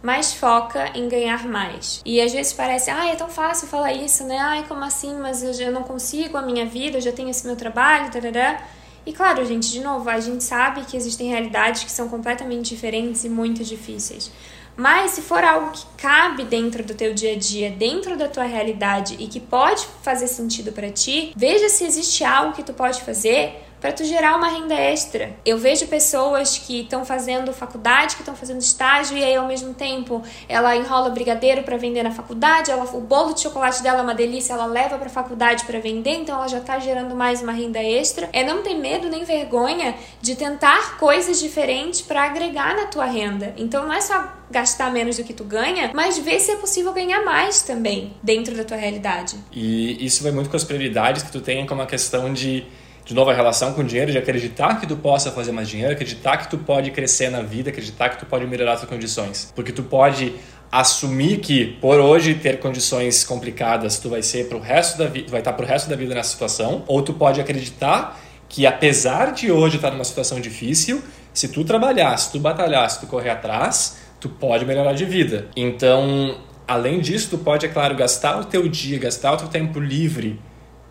mas foca em ganhar mais. E às vezes parece, ah, é tão fácil falar isso, né? Ai, como assim? Mas eu não consigo a minha vida, eu já tenho esse meu trabalho, tarará. E claro, gente, de novo, a gente sabe que existem realidades que são completamente diferentes e muito difíceis. Mas se for algo que cabe dentro do teu dia a dia, dentro da tua realidade e que pode fazer sentido para ti, veja se existe algo que tu pode fazer para tu gerar uma renda extra. Eu vejo pessoas que estão fazendo faculdade, que estão fazendo estágio e aí ao mesmo tempo ela enrola brigadeiro para vender na faculdade, ela, o bolo de chocolate dela é uma delícia, ela leva para faculdade para vender, então ela já está gerando mais uma renda extra. É não ter medo nem vergonha de tentar coisas diferentes para agregar na tua renda. Então não é só gastar menos do que tu ganha, mas ver se é possível ganhar mais também dentro da tua realidade. E isso vai muito com as prioridades que tu tem como a questão de de novo a relação com o dinheiro, de acreditar que tu possa fazer mais dinheiro, acreditar que tu pode crescer na vida, acreditar que tu pode melhorar suas condições. Porque tu pode assumir que por hoje ter condições complicadas, tu vai ser pro resto da vida, vai estar pro resto da vida nessa situação, ou tu pode acreditar que apesar de hoje estar numa situação difícil, se tu trabalhar, se tu batalhar, se tu correr atrás, tu pode melhorar de vida. Então, além disso, tu pode, é claro, gastar o teu dia, gastar o teu tempo livre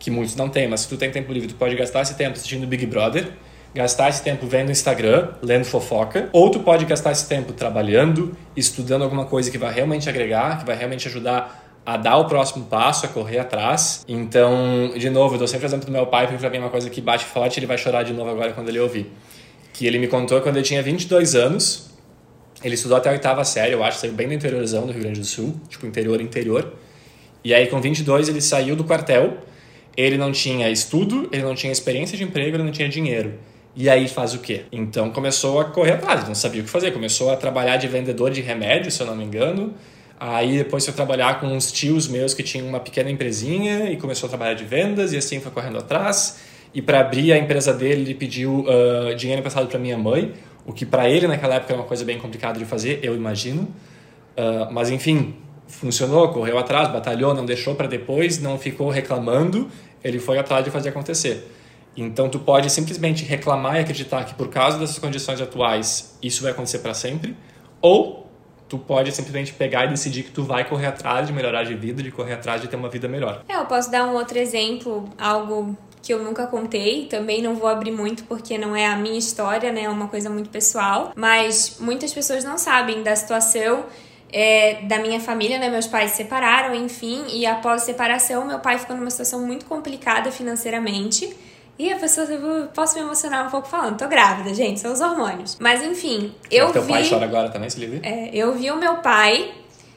que muitos não têm, mas se tu tem tempo livre, tu pode gastar esse tempo assistindo Big Brother, gastar esse tempo vendo Instagram, lendo fofoca, ou tu pode gastar esse tempo trabalhando, estudando alguma coisa que vai realmente agregar, que vai realmente ajudar a dar o próximo passo, a correr atrás. Então, de novo, eu dou sempre o exemplo do meu pai, porque pra mim é uma coisa que bate forte, ele vai chorar de novo agora quando ele ouvir. Que ele me contou quando ele tinha 22 anos, ele estudou até a oitava série, eu acho, saiu bem no interiorzão do Rio Grande do Sul, tipo interior, interior. E aí com 22 ele saiu do quartel ele não tinha estudo, ele não tinha experiência de emprego, ele não tinha dinheiro. E aí faz o quê? Então começou a correr atrás, não sabia o que fazer. Começou a trabalhar de vendedor de remédio, se eu não me engano. Aí depois foi trabalhar com uns tios meus que tinham uma pequena empresinha e começou a trabalhar de vendas e assim foi correndo atrás. E para abrir a empresa dele, ele pediu uh, dinheiro emprestado para minha mãe, o que para ele naquela época era uma coisa bem complicada de fazer, eu imagino. Uh, mas enfim, funcionou, correu atrás, batalhou, não deixou para depois, não ficou reclamando, ele foi atrás de fazer acontecer. Então tu pode simplesmente reclamar e acreditar que por causa dessas condições atuais isso vai acontecer para sempre, ou tu pode simplesmente pegar e decidir que tu vai correr atrás de melhorar de vida, de correr atrás de ter uma vida melhor. É, eu posso dar um outro exemplo, algo que eu nunca contei, também não vou abrir muito porque não é a minha história, né? É uma coisa muito pessoal, mas muitas pessoas não sabem da situação é, da minha família, né? Meus pais se separaram, enfim, e após a separação, meu pai ficou numa situação muito complicada financeiramente. E a pessoa, eu posso me emocionar um pouco falando, tô grávida, gente, são os hormônios. Mas enfim, eu vi. Teu vi. pai chora agora também, se liga? É, eu vi o meu pai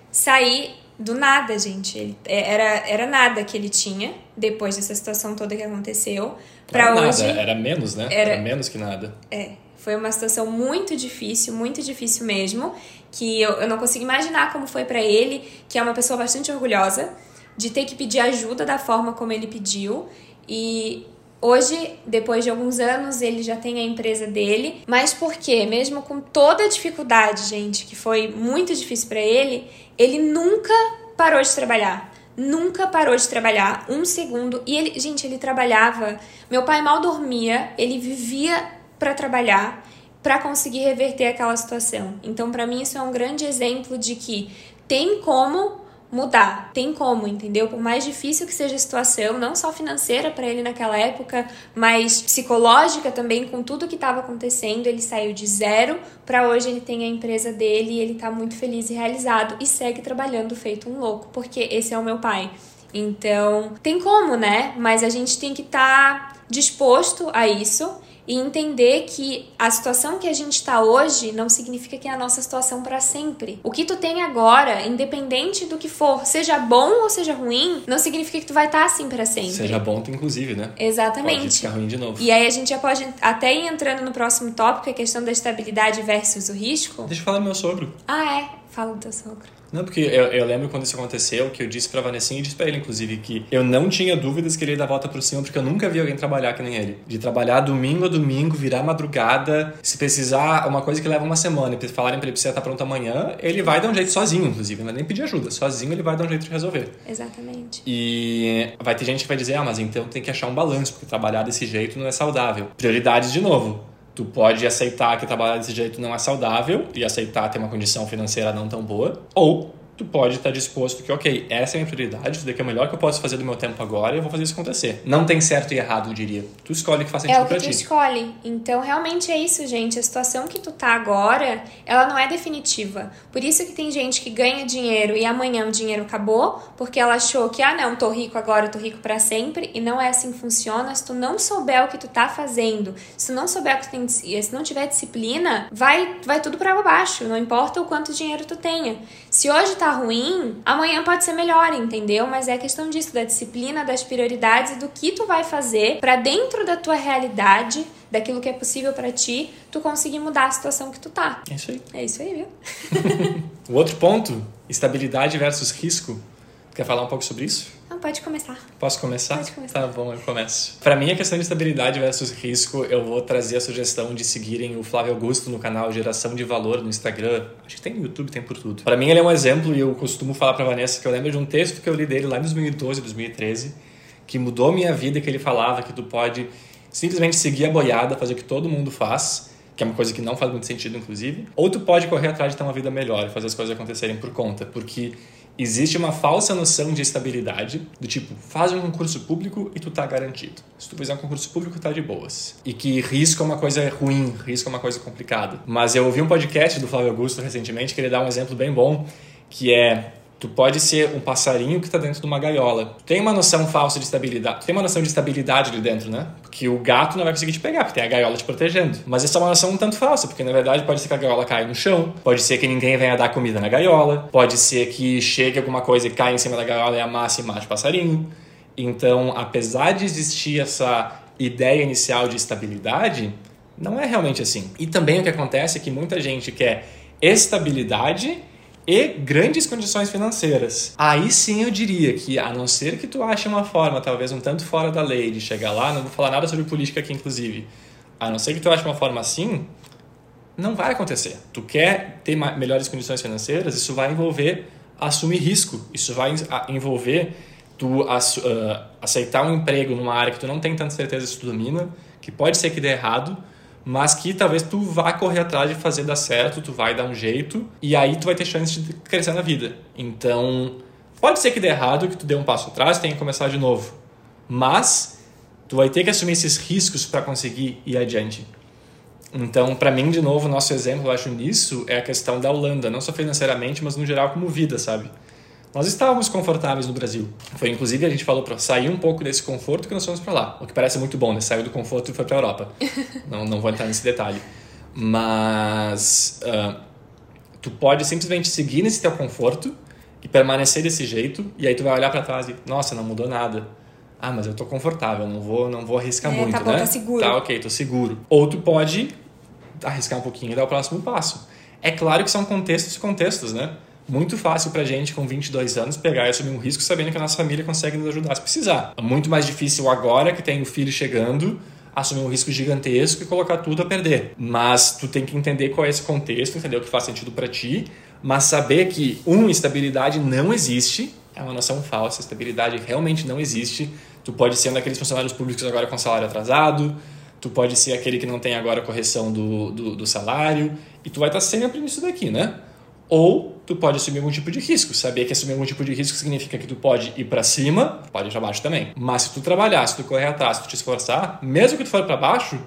sair do nada, gente. Ele, é, era, era nada que ele tinha depois dessa situação toda que aconteceu. Pra era hoje. Nada, era menos, né? Era, era menos que nada. É. Foi uma situação muito difícil, muito difícil mesmo, que eu, eu não consigo imaginar como foi para ele, que é uma pessoa bastante orgulhosa, de ter que pedir ajuda da forma como ele pediu. E Hoje, depois de alguns anos, ele já tem a empresa dele, mas por quê? Mesmo com toda a dificuldade, gente, que foi muito difícil para ele, ele nunca parou de trabalhar. Nunca parou de trabalhar um segundo. E ele, gente, ele trabalhava. Meu pai mal dormia, ele vivia para trabalhar para conseguir reverter aquela situação. Então, para mim, isso é um grande exemplo de que tem como mudar, tem como, entendeu? Por mais difícil que seja a situação, não só financeira para ele naquela época, mas psicológica também, com tudo que estava acontecendo, ele saiu de zero para hoje ele tem a empresa dele e ele tá muito feliz e realizado e segue trabalhando feito um louco, porque esse é o meu pai. Então, tem como, né? Mas a gente tem que estar tá disposto a isso e entender que a situação que a gente está hoje não significa que é a nossa situação para sempre. O que tu tem agora, independente do que for, seja bom ou seja ruim, não significa que tu vai estar tá assim para sempre. Seja bom, tu, inclusive, né? Exatamente. Pode ficar ruim de novo. E aí a gente já pode até ir entrando no próximo tópico, a questão da estabilidade versus o risco. Deixa eu falar do meu sogro. Ah, é? Fala do teu sogro. Não, porque eu, eu, lembro quando isso aconteceu, que eu disse pra Vanessinha e disse pra ele, inclusive, que eu não tinha dúvidas que ele ia dar a volta por cima, porque eu nunca vi alguém trabalhar que nem ele. De trabalhar domingo a domingo, virar madrugada, se precisar, uma coisa que leva uma semana, e falarem pra ele precisa estar pronto amanhã, ele vai dar um jeito sozinho, inclusive, não vai nem pedir ajuda, sozinho ele vai dar um jeito de resolver. Exatamente. E vai ter gente que vai dizer, ah, mas então tem que achar um balanço, porque trabalhar desse jeito não é saudável. Prioridades de novo. Tu pode aceitar que trabalhar desse jeito não é saudável e aceitar ter uma condição financeira não tão boa, ou tu pode estar disposto que, ok, essa é a minha prioridade, isso daqui é o melhor que eu posso fazer do meu tempo agora e eu vou fazer isso acontecer. Não tem certo e errado, eu diria. Tu escolhe o que faz sentido É o que pra tu ti. escolhe. Então, realmente é isso, gente. A situação que tu tá agora, ela não é definitiva. Por isso que tem gente que ganha dinheiro e amanhã o dinheiro acabou, porque ela achou que, ah, não, tô rico agora, tô rico para sempre, e não é assim que funciona. Se tu não souber o que tu tá fazendo, se tu não souber o que tu tem, se não tiver disciplina, vai, vai tudo para baixo, não importa o quanto dinheiro tu tenha. Se hoje tá ruim, amanhã pode ser melhor, entendeu? Mas é questão disso, da disciplina, das prioridades e do que tu vai fazer para dentro da tua realidade, daquilo que é possível para ti, tu conseguir mudar a situação que tu tá. É isso aí. É isso aí, viu? O outro ponto, estabilidade versus risco. Tu quer falar um pouco sobre isso? Pode começar. Posso começar? Pode começar. Tá bom, eu começo. Para mim, a questão de estabilidade versus risco, eu vou trazer a sugestão de seguirem o Flávio Augusto no canal Geração de Valor no Instagram. Acho que tem no YouTube, tem por tudo. Para mim, ele é um exemplo e eu costumo falar para Vanessa que eu lembro de um texto que eu li dele lá em 2012, 2013, que mudou minha vida, que ele falava que tu pode simplesmente seguir a boiada, fazer o que todo mundo faz, que é uma coisa que não faz muito sentido, inclusive, ou tu pode correr atrás de ter uma vida melhor e fazer as coisas acontecerem por conta, porque existe uma falsa noção de estabilidade, do tipo, faz um concurso público e tu tá garantido. Se tu fizer um concurso público, tá de boas. E que risco é uma coisa ruim, risco é uma coisa complicada. Mas eu ouvi um podcast do Flávio Augusto recentemente que ele dá um exemplo bem bom, que é Tu pode ser um passarinho que está dentro de uma gaiola. Tem uma noção falsa de estabilidade. Tem uma noção de estabilidade ali dentro, né? Porque o gato não vai conseguir te pegar, porque tem a gaiola te protegendo. Mas essa é uma noção um tanto falsa, porque na verdade pode ser que a gaiola caia no chão, pode ser que ninguém venha dar comida na gaiola, pode ser que chegue alguma coisa e caia em cima da gaiola e amasse e mate o passarinho. Então, apesar de existir essa ideia inicial de estabilidade, não é realmente assim. E também o que acontece é que muita gente quer estabilidade e grandes condições financeiras. Aí sim eu diria que, a não ser que tu ache uma forma, talvez um tanto fora da lei, de chegar lá, não vou falar nada sobre política aqui, inclusive, a não ser que tu ache uma forma assim, não vai acontecer. Tu quer ter melhores condições financeiras, isso vai envolver assumir risco, isso vai envolver tu aceitar um emprego numa área que tu não tem tanta certeza se tu domina, que pode ser que dê errado, mas que talvez tu vá correr atrás de fazer dar certo, tu vai dar um jeito e aí tu vai ter chance de crescer na vida. Então, pode ser que dê errado, que tu dê um passo atrás, tenha que começar de novo. Mas tu vai ter que assumir esses riscos para conseguir ir adiante. Então, para mim, de novo, nosso exemplo, eu acho nisso é a questão da Holanda, não só financeiramente, mas no geral como vida, sabe? Nós estávamos confortáveis no Brasil. Foi inclusive a gente falou para sair um pouco desse conforto que nós fomos para lá. O que parece muito bom, né? Saiu do conforto e foi para a Europa. não, não vou entrar nesse detalhe. Mas uh, tu pode simplesmente seguir nesse teu conforto e permanecer desse jeito e aí tu vai olhar para trás e nossa, não mudou nada. Ah, mas eu tô confortável, não vou, não vou arriscar é, muito, tá bom, né? Tá seguro. Tá, OK, tô seguro. Ou tu pode arriscar um pouquinho e dar o próximo passo. É claro que são contextos e contextos, né? Muito fácil pra gente, com 22 anos, pegar e assumir um risco sabendo que a nossa família consegue nos ajudar se precisar. É muito mais difícil agora que tem o filho chegando assumir um risco gigantesco e colocar tudo a perder. Mas tu tem que entender qual é esse contexto, entender o que faz sentido para ti, mas saber que, um, estabilidade não existe, é uma noção falsa, estabilidade realmente não existe. Tu pode ser um daqueles funcionários públicos agora com salário atrasado, tu pode ser aquele que não tem agora correção do, do, do salário, e tu vai estar sempre nisso daqui, né? Ou tu pode assumir algum tipo de risco. Saber que assumir algum tipo de risco significa que tu pode ir para cima, pode ir para baixo também. Mas se tu trabalhar, se tu correr atrás, se tu te esforçar, mesmo que tu for para baixo,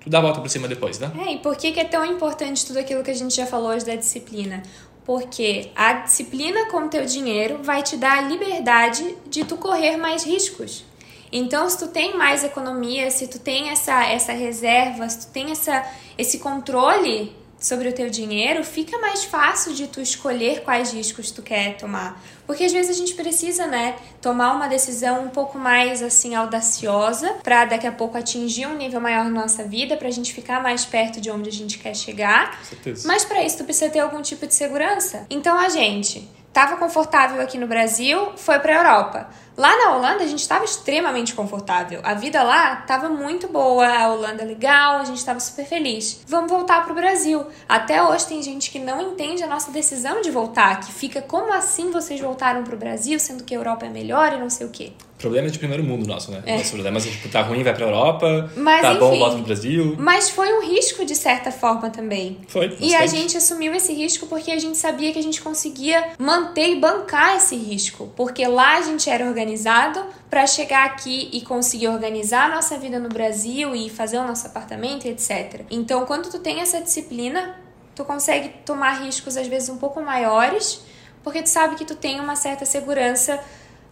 tu dá a volta por cima depois, né? É, e por que, que é tão importante tudo aquilo que a gente já falou hoje da disciplina? Porque a disciplina com o teu dinheiro vai te dar a liberdade de tu correr mais riscos. Então, se tu tem mais economia, se tu tem essa, essa reserva, se tu tem essa, esse controle sobre o teu dinheiro, fica mais fácil de tu escolher quais riscos tu quer tomar. Porque às vezes a gente precisa, né, tomar uma decisão um pouco mais assim audaciosa para daqui a pouco atingir um nível maior na nossa vida, pra gente ficar mais perto de onde a gente quer chegar. Com certeza. Mas para isso tu precisa ter algum tipo de segurança. Então a gente estava confortável aqui no Brasil, foi para a Europa. Lá na Holanda a gente estava extremamente confortável. A vida lá estava muito boa, a Holanda legal, a gente estava super feliz. Vamos voltar pro Brasil. Até hoje tem gente que não entende a nossa decisão de voltar, que fica como assim vocês voltaram pro Brasil, sendo que a Europa é melhor e não sei o quê. Problemas de primeiro mundo nosso, né? É. Nossos problemas, tipo, tá ruim, vai pra Europa, Mas, tá bom, enfim. volta pro Brasil. Mas foi um risco de certa forma também. Foi, E a bastante. gente assumiu esse risco porque a gente sabia que a gente conseguia manter e bancar esse risco. Porque lá a gente era organizado para chegar aqui e conseguir organizar a nossa vida no Brasil e fazer o nosso apartamento, etc. Então, quando tu tem essa disciplina, tu consegue tomar riscos às vezes um pouco maiores, porque tu sabe que tu tem uma certa segurança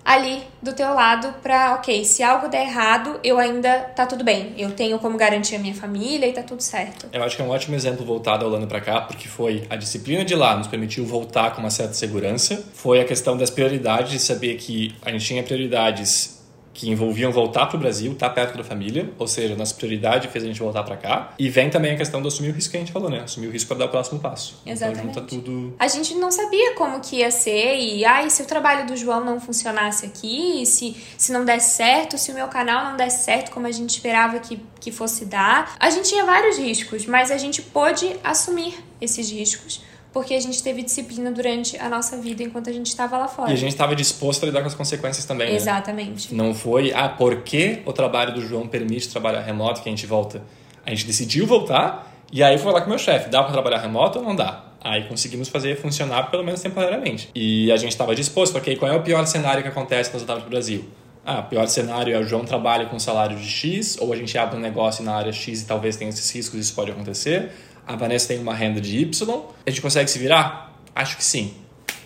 ali do teu lado pra, ok, se algo der errado, eu ainda tá tudo bem. Eu tenho como garantir a minha família e tá tudo certo. Eu acho que é um ótimo exemplo voltar da Holanda para cá, porque foi a disciplina de lá nos permitiu voltar com uma certa segurança. Foi a questão das prioridades, de saber que a gente tinha prioridades que envolviam voltar para o Brasil, estar perto da família, ou seja, nossa prioridade fez a gente voltar para cá. E vem também a questão do assumir o risco que a gente falou, né? Assumir o risco para dar o próximo passo. Exatamente. Então junta tudo. A gente não sabia como que ia ser e ai, se o trabalho do João não funcionasse aqui, se, se não desse certo, se o meu canal não desse certo como a gente esperava que, que fosse dar. A gente tinha vários riscos, mas a gente pôde assumir esses riscos porque a gente teve disciplina durante a nossa vida enquanto a gente estava lá fora. E a gente estava disposto a lidar com as consequências também, né? Exatamente. Não foi, ah, porque o trabalho do João permite trabalhar remoto que a gente volta. A gente decidiu voltar e aí foi lá com o meu chefe, dá para trabalhar remoto ou não dá? Aí conseguimos fazer funcionar pelo menos temporariamente. E a gente estava disposto, ok, qual é o pior cenário que acontece quando eu estava no Brasil? Ah, o pior cenário é o João trabalha com salário de X, ou a gente abre um negócio na área X e talvez tenha esses riscos, isso pode acontecer. A Vanessa tem uma renda de Y, a gente consegue se virar? Acho que sim.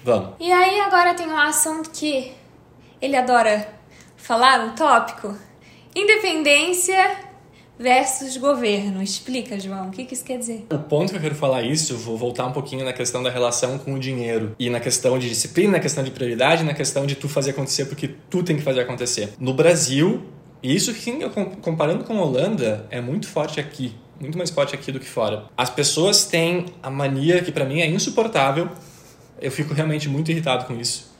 Vamos. E aí agora tem um assunto que ele adora falar, um tópico. Independência versus governo. Explica, João, o que, que isso quer dizer? O ponto que eu quero falar isso, vou voltar um pouquinho na questão da relação com o dinheiro e na questão de disciplina, na questão de prioridade, na questão de tu fazer acontecer porque tu tem que fazer acontecer. No Brasil, e isso comparando com a Holanda, é muito forte aqui, muito mais forte aqui do que fora. As pessoas têm a mania que pra mim é insuportável. Eu fico realmente muito irritado com isso.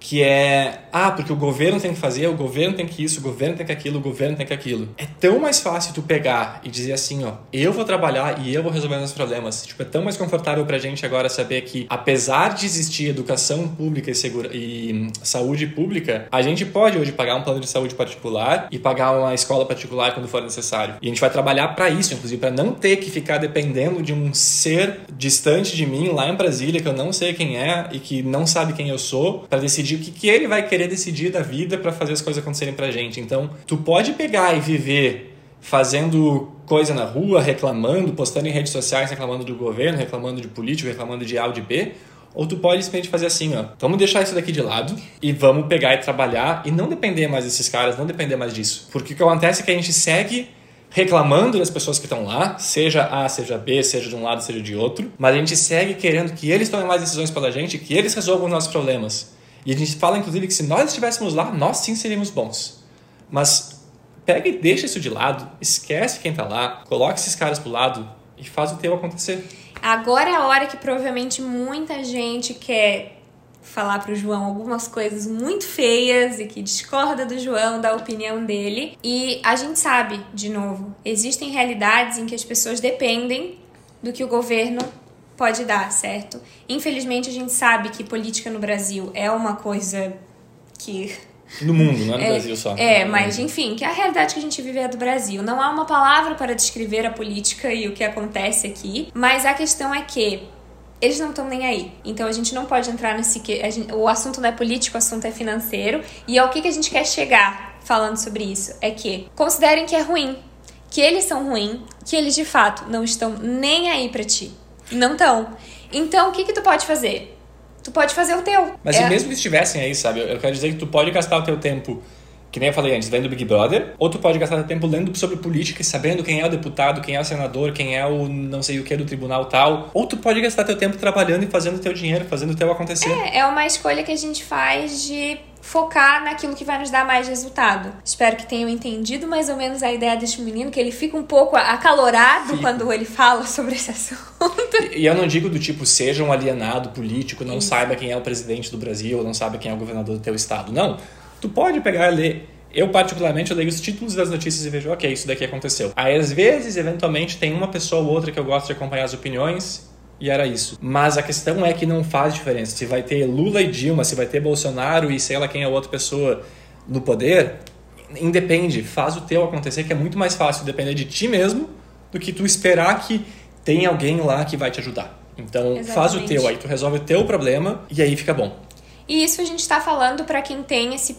Que é, ah, porque o governo tem que fazer, o governo tem que isso, o governo tem que aquilo, o governo tem que aquilo. É tão mais fácil tu pegar e dizer assim, ó, eu vou trabalhar e eu vou resolver meus problemas. Tipo, é tão mais confortável pra gente agora saber que, apesar de existir educação pública e, segura, e hum, saúde pública, a gente pode hoje pagar um plano de saúde particular e pagar uma escola particular quando for necessário. E a gente vai trabalhar pra isso, inclusive, pra não ter que ficar dependendo de um ser distante de mim lá em Brasília que eu não sei quem é e que não sabe quem eu sou, pra decidir o que, que ele vai querer decidir da vida pra fazer as coisas acontecerem pra gente. Então, tu pode pegar e viver fazendo coisa na rua, reclamando, postando em redes sociais, reclamando do governo, reclamando de político, reclamando de A ou de B, ou tu pode simplesmente fazer assim, ó, vamos deixar isso daqui de lado e vamos pegar e trabalhar e não depender mais desses caras, não depender mais disso. Porque o que acontece é que a gente segue reclamando das pessoas que estão lá, seja A, seja B, seja de um lado, seja de outro, mas a gente segue querendo que eles tomem mais decisões pela gente, que eles resolvam os nossos problemas. E a gente fala, inclusive, que se nós estivéssemos lá, nós sim seríamos bons. Mas pega e deixa isso de lado, esquece quem tá lá, coloca esses caras pro lado e faz o teu acontecer. Agora é a hora que provavelmente muita gente quer falar pro João algumas coisas muito feias e que discorda do João, da opinião dele. E a gente sabe, de novo, existem realidades em que as pessoas dependem do que o governo pode dar, certo? Infelizmente a gente sabe que política no Brasil é uma coisa que No mundo, não é no Brasil só. é, mas enfim, que a realidade que a gente vive é do Brasil. Não há uma palavra para descrever a política e o que acontece aqui, mas a questão é que eles não estão nem aí. Então a gente não pode entrar nesse que o assunto não é político, o assunto é financeiro. E ao que, que a gente quer chegar falando sobre isso é que considerem que é ruim, que eles são ruins, que eles de fato não estão nem aí pra ti. Não estão. Então o que que tu pode fazer? Tu pode fazer o teu. Mas É- e mesmo que estivessem aí, sabe? Eu quero dizer que tu pode gastar o teu tempo que nem eu falei antes, vendo Big Brother, ou tu pode gastar teu tempo lendo sobre política e sabendo quem é o deputado, quem é o senador, quem é o não sei o que do tribunal tal, ou tu pode gastar teu tempo trabalhando e fazendo teu dinheiro, fazendo o teu acontecer. É, é uma escolha que a gente faz de focar naquilo que vai nos dar mais resultado. Espero que tenham entendido mais ou menos a ideia deste menino, que ele fica um pouco acalorado Fico. quando ele fala sobre esse assunto. E eu não digo do tipo, seja um alienado político, não Isso. saiba quem é o presidente do Brasil, não saiba quem é o governador do teu estado. Não tu pode pegar e ler. Eu, particularmente, eu leio os títulos das notícias e vejo, ok, isso daqui aconteceu. Aí, às vezes, eventualmente, tem uma pessoa ou outra que eu gosto de acompanhar as opiniões, e era isso. Mas a questão é que não faz diferença. Se vai ter Lula e Dilma, se vai ter Bolsonaro e sei lá quem é outra pessoa no poder, independe, faz o teu acontecer, que é muito mais fácil depender de ti mesmo do que tu esperar que tem alguém lá que vai te ajudar. Então, Exatamente. faz o teu, aí tu resolve o teu problema e aí fica bom. E isso a gente está falando para quem tem esse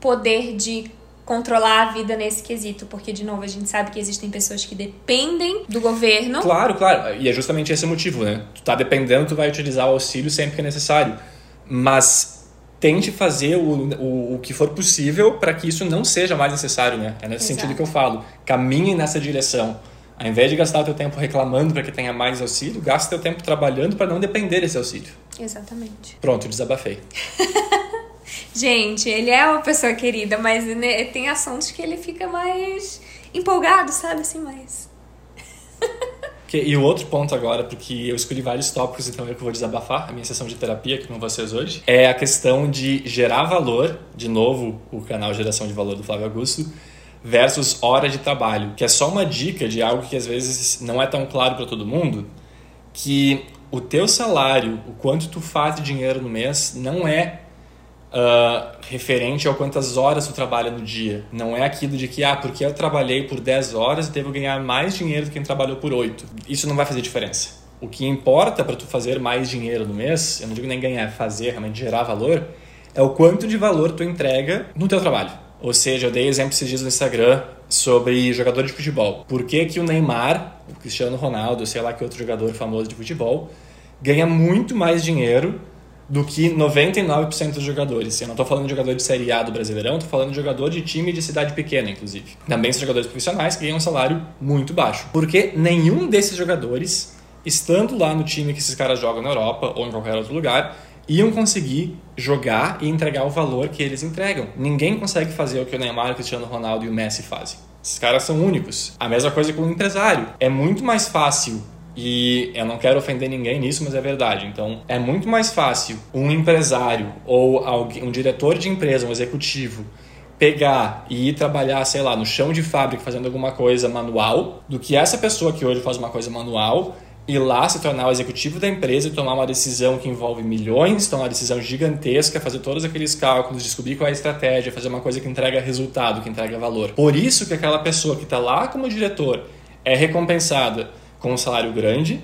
poder de controlar a vida nesse quesito, porque de novo a gente sabe que existem pessoas que dependem do governo. Claro, claro, e é justamente esse o motivo, né? Tu tá dependendo, tu vai utilizar o auxílio sempre que é necessário, mas tente fazer o, o, o que for possível para que isso não seja mais necessário, né? É nesse Exato. sentido que eu falo. Caminhe nessa direção. Ao invés de gastar o teu tempo reclamando para que tenha mais auxílio, gaste teu tempo trabalhando para não depender desse auxílio. Exatamente. Pronto, desabafei. Gente, ele é uma pessoa querida, mas né, tem assuntos que ele fica mais empolgado, sabe? Assim, mais. e o outro ponto agora, porque eu escolhi vários tópicos, então é que eu vou desabafar a minha sessão de terapia aqui com vocês hoje, é a questão de gerar valor, de novo, o canal Geração de Valor do Flávio Augusto, versus hora de trabalho, que é só uma dica de algo que às vezes não é tão claro para todo mundo, que o teu salário, o quanto tu faz de dinheiro no mês, não é uh, referente ao quantas horas tu trabalha no dia. Não é aquilo de que, ah, porque eu trabalhei por 10 horas, devo ganhar mais dinheiro do que quem trabalhou por 8. Isso não vai fazer diferença. O que importa para tu fazer mais dinheiro no mês, eu não digo nem ganhar, fazer, realmente gerar valor, é o quanto de valor tu entrega no teu trabalho. Ou seja, eu dei exemplo esses dias no Instagram sobre jogador de futebol. Por que, que o Neymar, o Cristiano Ronaldo, sei lá que outro jogador famoso de futebol, ganha muito mais dinheiro do que 99% dos jogadores. Eu não estou falando de jogador de Série A do Brasileirão, estou falando de jogador de time de cidade pequena, inclusive. Também são jogadores profissionais que ganham um salário muito baixo. Porque nenhum desses jogadores, estando lá no time que esses caras jogam na Europa ou em qualquer outro lugar, iam conseguir jogar e entregar o valor que eles entregam. Ninguém consegue fazer o que o Neymar, o Cristiano Ronaldo e o Messi fazem. Esses caras são únicos. A mesma coisa com o empresário. É muito mais fácil e eu não quero ofender ninguém nisso, mas é verdade. Então, é muito mais fácil um empresário ou alguém, um diretor de empresa, um executivo, pegar e ir trabalhar, sei lá, no chão de fábrica fazendo alguma coisa manual, do que essa pessoa que hoje faz uma coisa manual ir lá se tornar o executivo da empresa e tomar uma decisão que envolve milhões, tomar uma decisão gigantesca, fazer todos aqueles cálculos, descobrir qual é a estratégia, fazer uma coisa que entrega resultado, que entrega valor. Por isso que aquela pessoa que está lá como diretor é recompensada com um salário grande,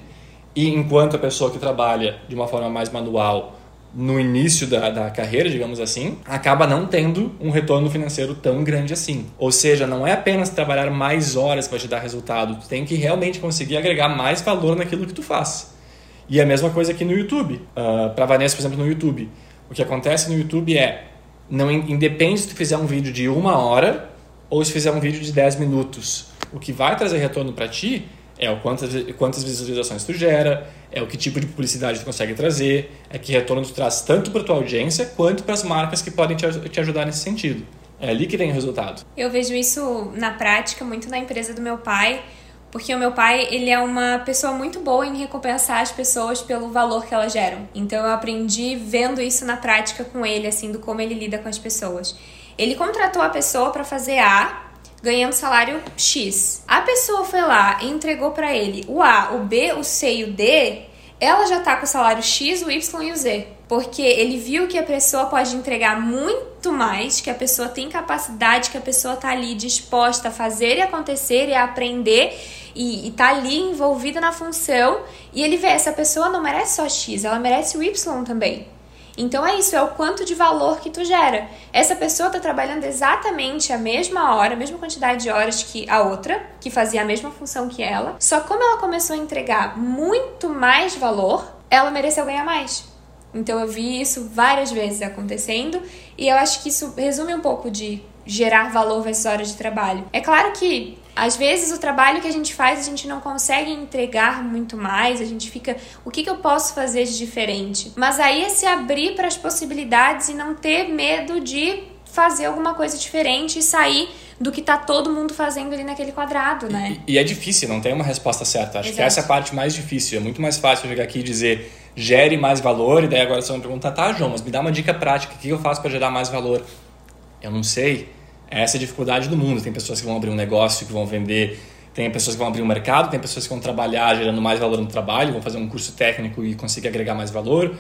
e enquanto a pessoa que trabalha de uma forma mais manual no início da, da carreira, digamos assim, acaba não tendo um retorno financeiro tão grande assim. Ou seja, não é apenas trabalhar mais horas vai te dar resultado, tu tem que realmente conseguir agregar mais valor naquilo que tu faz. E a mesma coisa aqui no YouTube. Uh, Para Vanessa, por exemplo, no YouTube. O que acontece no YouTube é, não independe se tu fizer um vídeo de uma hora ou se fizer um vídeo de 10 minutos. O que vai trazer retorno para ti é o quantas, quantas visualizações tu gera, é o que tipo de publicidade tu consegue trazer, é que retorno tu traz tanto para tua audiência quanto para as marcas que podem te, te ajudar nesse sentido. É ali que vem o resultado. Eu vejo isso na prática muito na empresa do meu pai, porque o meu pai, ele é uma pessoa muito boa em recompensar as pessoas pelo valor que elas geram. Então eu aprendi vendo isso na prática com ele, assim, do como ele lida com as pessoas. Ele contratou a pessoa para fazer A, ganhando salário X. A pessoa foi lá e entregou para ele o A, o B, o C e o D, ela já tá com o salário X, o Y e o Z. Porque ele viu que a pessoa pode entregar muito mais, que a pessoa tem capacidade, que a pessoa tá ali disposta a fazer e acontecer e a aprender e, e tá ali envolvida na função. E ele vê, essa pessoa não merece só X, ela merece o Y também. Então é isso, é o quanto de valor que tu gera. Essa pessoa está trabalhando exatamente a mesma hora, a mesma quantidade de horas que a outra, que fazia a mesma função que ela. Só como ela começou a entregar muito mais valor, ela mereceu ganhar mais. Então eu vi isso várias vezes acontecendo e eu acho que isso resume um pouco de gerar valor versus hora de trabalho. É claro que às vezes o trabalho que a gente faz a gente não consegue entregar muito mais, a gente fica, o que, que eu posso fazer de diferente? Mas aí é se abrir para as possibilidades e não ter medo de fazer alguma coisa diferente e sair do que tá todo mundo fazendo ali naquele quadrado, né? E, e é difícil, não tem uma resposta certa. Acho Exato. que essa é a parte mais difícil. É muito mais fácil chegar aqui e dizer gere mais valor, e daí agora você vai me perguntar, tá, João, mas me dá uma dica prática, o que eu faço para gerar mais valor? Eu não sei. Essa é a dificuldade do mundo. Tem pessoas que vão abrir um negócio, que vão vender, tem pessoas que vão abrir um mercado, tem pessoas que vão trabalhar gerando mais valor no trabalho, vão fazer um curso técnico e conseguir agregar mais valor.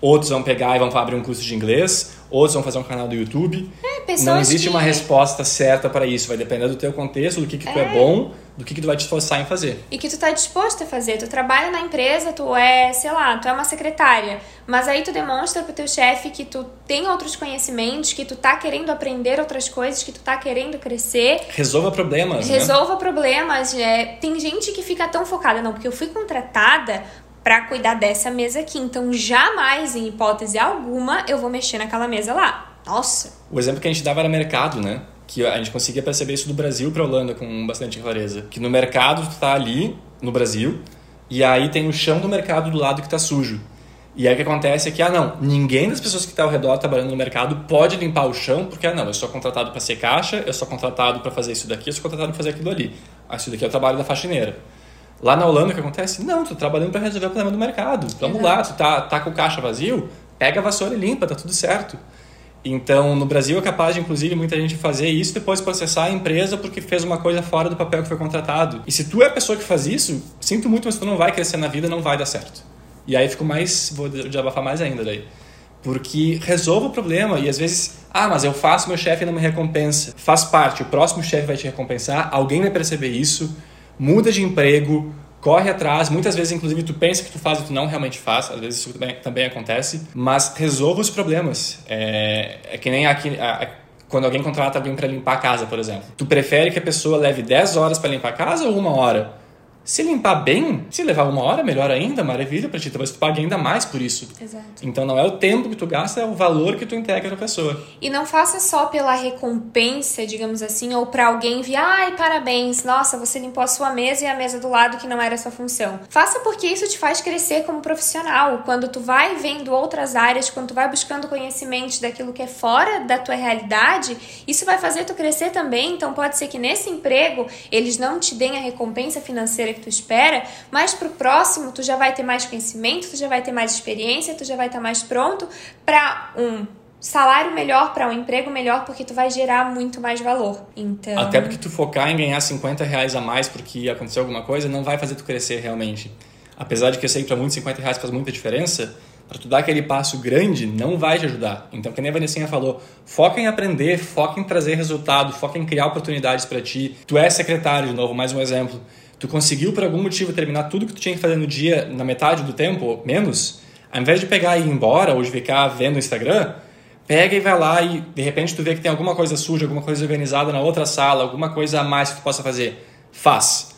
Outros vão pegar e vão abrir um curso de inglês, outros vão fazer um canal do YouTube. É, não existe que... uma resposta certa para isso, vai depender do teu contexto, do que, que tu é. é bom, do que, que tu vai te esforçar em fazer. E que tu tá disposto a fazer. Tu trabalha na empresa, tu é, sei lá, tu é uma secretária, mas aí tu demonstra pro teu chefe que tu tem outros conhecimentos, que tu tá querendo aprender outras coisas, que tu tá querendo crescer. Resolva problemas, né? Resolva né? problemas. É, tem gente que fica tão focada, não, porque eu fui contratada para cuidar dessa mesa aqui. Então, jamais, em hipótese alguma, eu vou mexer naquela mesa lá. Nossa! O exemplo que a gente dava era mercado, né? Que a gente conseguia perceber isso do Brasil para Holanda com bastante clareza. Que no mercado tu tá ali, no Brasil, e aí tem o chão do mercado do lado que tá sujo. E aí o que acontece é que, ah não, ninguém das pessoas que está ao redor trabalhando no mercado pode limpar o chão, porque, ah não, eu sou contratado para ser caixa, eu sou contratado para fazer isso daqui, eu sou contratado para fazer aquilo ali. Ah, isso daqui é o trabalho da faxineira. Lá na Holanda, o que acontece? Não, tu tá trabalhando para resolver o problema do mercado. Vamos lá, tu tá, tá com o caixa vazio, pega a vassoura e limpa, tá tudo certo. Então, no Brasil é capaz de, inclusive, muita gente fazer isso depois processar a empresa porque fez uma coisa fora do papel que foi contratado. E se tu é a pessoa que faz isso, sinto muito, mas tu não vai crescer na vida, não vai dar certo. E aí fico mais, vou desabafar mais ainda daí. Porque resolva o problema e às vezes, ah, mas eu faço, meu chefe não me recompensa. Faz parte, o próximo chefe vai te recompensar, alguém vai perceber isso muda de emprego, corre atrás. Muitas vezes, inclusive, tu pensa que tu faz e tu não realmente faz. Às vezes isso também, também acontece. Mas resolva os problemas. É, é que nem aqui... A, quando alguém contrata alguém para limpar a casa, por exemplo. Tu prefere que a pessoa leve 10 horas para limpar a casa ou uma hora? Se limpar bem, se levar uma hora, melhor ainda, maravilha para ti. Talvez tu pague ainda mais por isso. Exato. Então não é o tempo que tu gasta, é o valor que tu entrega pra pessoa. E não faça só pela recompensa, digamos assim, ou para alguém vir, ai, parabéns, nossa, você limpou a sua mesa e a mesa do lado que não era a sua função. Faça porque isso te faz crescer como profissional. Quando tu vai vendo outras áreas, quando tu vai buscando conhecimentos daquilo que é fora da tua realidade, isso vai fazer tu crescer também. Então pode ser que nesse emprego eles não te deem a recompensa financeira que tu espera, mas pro próximo tu já vai ter mais conhecimento, tu já vai ter mais experiência, tu já vai estar mais pronto para um salário melhor para um emprego melhor porque tu vai gerar muito mais valor. Então até porque tu focar em ganhar 50 reais a mais porque aconteceu alguma coisa não vai fazer tu crescer realmente. Apesar de que eu sei que para muitos 50 reais faz muita diferença, para tu dar aquele passo grande não vai te ajudar. Então, que nem a Vanessinha falou, foca em aprender, foca em trazer resultado, foca em criar oportunidades para ti. Tu é secretário, de novo, mais um exemplo tu conseguiu por algum motivo terminar tudo que tu tinha que fazer no dia na metade do tempo, menos, ao invés de pegar e ir embora ou de ficar vendo o Instagram, pega e vai lá e de repente tu vê que tem alguma coisa suja, alguma coisa organizada na outra sala, alguma coisa a mais que tu possa fazer. Faz.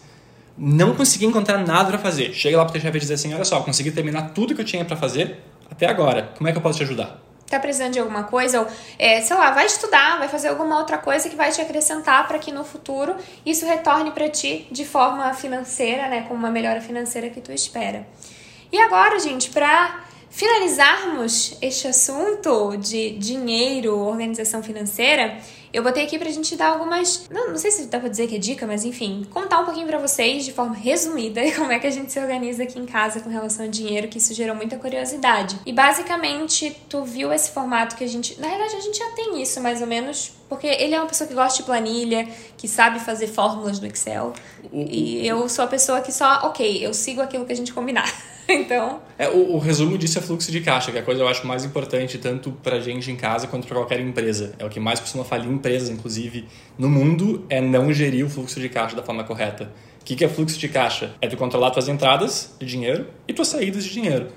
Não consegui encontrar nada para fazer. Chega lá pro teu chefe e diz assim: olha só, consegui terminar tudo que eu tinha para fazer até agora. Como é que eu posso te ajudar? Tá precisando de alguma coisa, ou é, sei lá, vai estudar, vai fazer alguma outra coisa que vai te acrescentar para que no futuro isso retorne para ti de forma financeira, né, com uma melhora financeira que tu espera. E agora, gente, para finalizarmos este assunto de dinheiro, organização financeira, eu botei aqui pra gente dar algumas. Não, não sei se dá pra dizer que é dica, mas enfim, contar um pouquinho pra vocês de forma resumida como é que a gente se organiza aqui em casa com relação ao dinheiro, que isso gerou muita curiosidade. E basicamente, tu viu esse formato que a gente. Na verdade, a gente já tem isso mais ou menos, porque ele é uma pessoa que gosta de planilha, que sabe fazer fórmulas no Excel. E eu sou a pessoa que só, ok, eu sigo aquilo que a gente combinar. então. É, o, o, resumo disso é fluxo de caixa, que é a coisa eu acho mais importante tanto pra gente em casa quanto para qualquer empresa. É o que mais costuma falir empresas, inclusive, no mundo, é não gerir o fluxo de caixa da forma correta. O que, que é fluxo de caixa? É tu controlar tuas entradas de dinheiro e tuas saídas de dinheiro.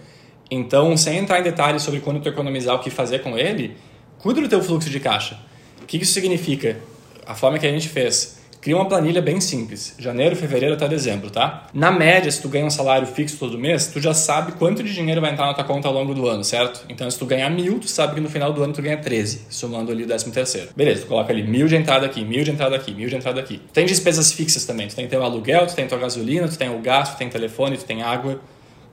Então, sem entrar em detalhes sobre quando tu economizar o que fazer com ele, cuida do teu fluxo de caixa. O que isso significa? A forma que a gente fez Cria uma planilha bem simples, janeiro, fevereiro até dezembro, tá? Na média, se tu ganha um salário fixo todo mês, tu já sabe quanto de dinheiro vai entrar na tua conta ao longo do ano, certo? Então, se tu ganhar mil, tu sabe que no final do ano tu ganha 13, somando ali o décimo terceiro. Beleza, tu coloca ali mil de entrada aqui, mil de entrada aqui, mil de entrada aqui. Tem despesas fixas também, tu tem teu aluguel, tu tem tua gasolina, tu tem o gás, tu tem telefone, tu tem água,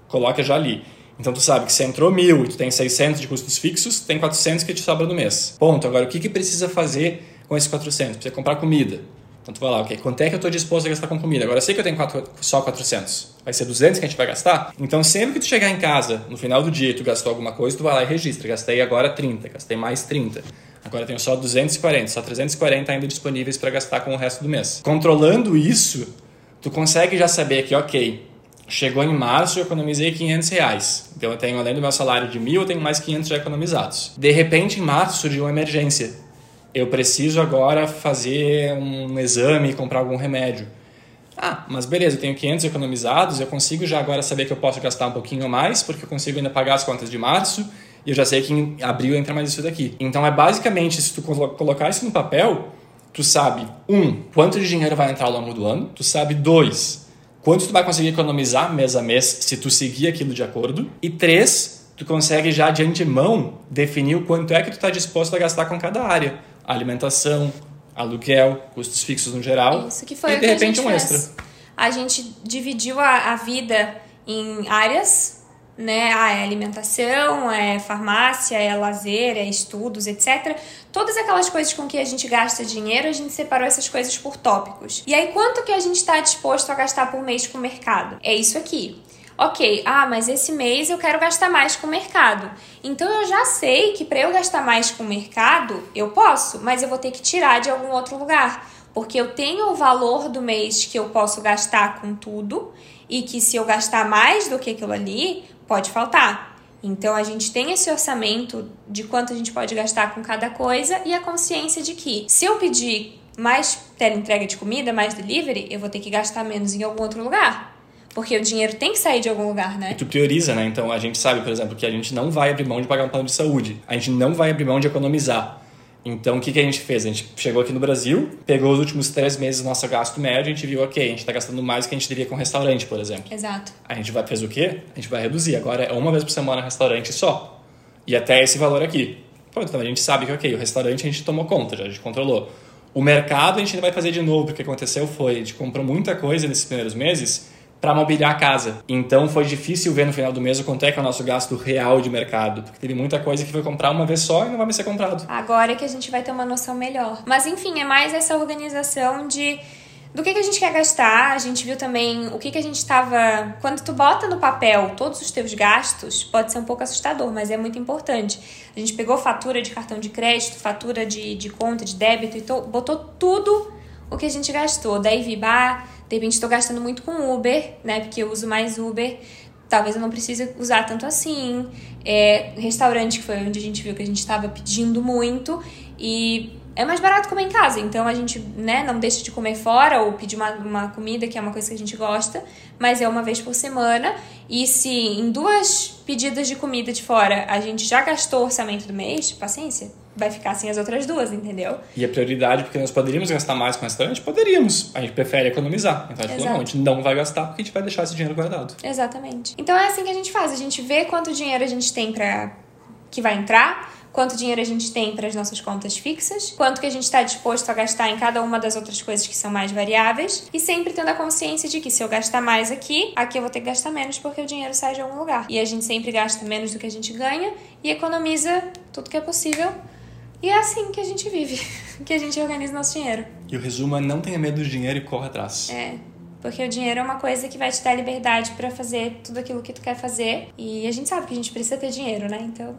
coloca já ali. Então tu sabe que se entrou mil e tu tem 600 de custos fixos, tem 400 que te sobra no mês. Ponto. Agora, o que, que precisa fazer com esses 400? Precisa comprar comida então tu vai lá, ok, quanto é que eu estou disposto a gastar com comida? Agora eu sei que eu tenho quatro, só 400, vai ser 200 que a gente vai gastar? Então sempre que tu chegar em casa, no final do dia, tu gastou alguma coisa, tu vai lá e registra. Gastei agora 30, gastei mais 30. Agora tenho só 240, só 340 ainda disponíveis para gastar com o resto do mês. Controlando isso, tu consegue já saber que, ok, chegou em março, eu economizei 500 reais. Então eu tenho, além do meu salário de mil, eu tenho mais 500 já economizados. De repente, em março, surgiu uma emergência eu preciso agora fazer um exame, comprar algum remédio. Ah, mas beleza, eu tenho 500 economizados, eu consigo já agora saber que eu posso gastar um pouquinho mais, porque eu consigo ainda pagar as contas de março, e eu já sei que em abril entra mais isso daqui. Então é basicamente, se tu colocar isso no papel, tu sabe, um, quanto de dinheiro vai entrar ao longo do ano, tu sabe, dois, quanto tu vai conseguir economizar mês a mês se tu seguir aquilo de acordo, e três, tu consegue já de antemão definir o quanto é que tu está disposto a gastar com cada área alimentação, aluguel, custos fixos no geral. Isso que foi e de que repente a gente um fez. extra. A gente dividiu a, a vida em áreas, né? Ah, é alimentação, é farmácia, é lazer, é estudos, etc. Todas aquelas coisas com que a gente gasta dinheiro, a gente separou essas coisas por tópicos. E aí, quanto que a gente está disposto a gastar por mês com o mercado? É isso aqui ok, ah, mas esse mês eu quero gastar mais com o mercado. Então eu já sei que para eu gastar mais com o mercado, eu posso, mas eu vou ter que tirar de algum outro lugar. Porque eu tenho o valor do mês que eu posso gastar com tudo e que se eu gastar mais do que aquilo ali, pode faltar. Então a gente tem esse orçamento de quanto a gente pode gastar com cada coisa e a consciência de que se eu pedir mais entrega de comida, mais delivery, eu vou ter que gastar menos em algum outro lugar. Porque o dinheiro tem que sair de algum lugar, né? E tu prioriza, né? Então a gente sabe, por exemplo, que a gente não vai abrir mão de pagar um plano de saúde. A gente não vai abrir mão de economizar. Então, o que, que a gente fez? A gente chegou aqui no Brasil, pegou os últimos três meses do nosso gasto médio, a gente viu, ok, a gente está gastando mais do que a gente devia com restaurante, por exemplo. Exato. A gente vai fez o quê? A gente vai reduzir. Agora é uma vez por semana restaurante só. E até esse valor aqui. Pô, então a gente sabe que, ok, o restaurante a gente tomou conta, já, a gente controlou. O mercado a gente ainda vai fazer de novo, porque o que aconteceu foi, a gente comprou muita coisa nesses primeiros meses para mobiliar a casa. Então foi difícil ver no final do mês o quanto é que é o nosso gasto real de mercado, porque teve muita coisa que foi comprar uma vez só e não vai mais ser comprado. Agora é que a gente vai ter uma noção melhor. Mas enfim, é mais essa organização de do que, que a gente quer gastar. A gente viu também o que, que a gente estava. Quando tu bota no papel todos os teus gastos, pode ser um pouco assustador, mas é muito importante. A gente pegou fatura de cartão de crédito, fatura de, de conta, de débito e to, botou tudo o que a gente gastou. Daí vi, bah, de repente estou gastando muito com Uber, né? Porque eu uso mais Uber. Talvez eu não precise usar tanto assim. É, restaurante, que foi onde a gente viu que a gente estava pedindo muito. E é mais barato comer em casa, então a gente né, não deixa de comer fora ou pedir uma, uma comida, que é uma coisa que a gente gosta, mas é uma vez por semana. E se em duas pedidas de comida de fora a gente já gastou o orçamento do mês, paciência vai ficar sem as outras duas, entendeu? E a prioridade, porque nós poderíamos gastar mais com restaurante? Poderíamos. A gente prefere economizar. Então a gente falou, não, a gente não vai gastar porque a gente vai deixar esse dinheiro guardado. Exatamente. Então é assim que a gente faz. A gente vê quanto dinheiro a gente tem para que vai entrar, quanto dinheiro a gente tem para as nossas contas fixas, quanto que a gente está disposto a gastar em cada uma das outras coisas que são mais variáveis, e sempre tendo a consciência de que se eu gastar mais aqui, aqui eu vou ter que gastar menos porque o dinheiro sai de algum lugar. E a gente sempre gasta menos do que a gente ganha e economiza tudo que é possível e é assim que a gente vive, que a gente organiza nosso dinheiro. E o resumo é não tenha medo do dinheiro e corra atrás. É, porque o dinheiro é uma coisa que vai te dar liberdade para fazer tudo aquilo que tu quer fazer. E a gente sabe que a gente precisa ter dinheiro, né? Então,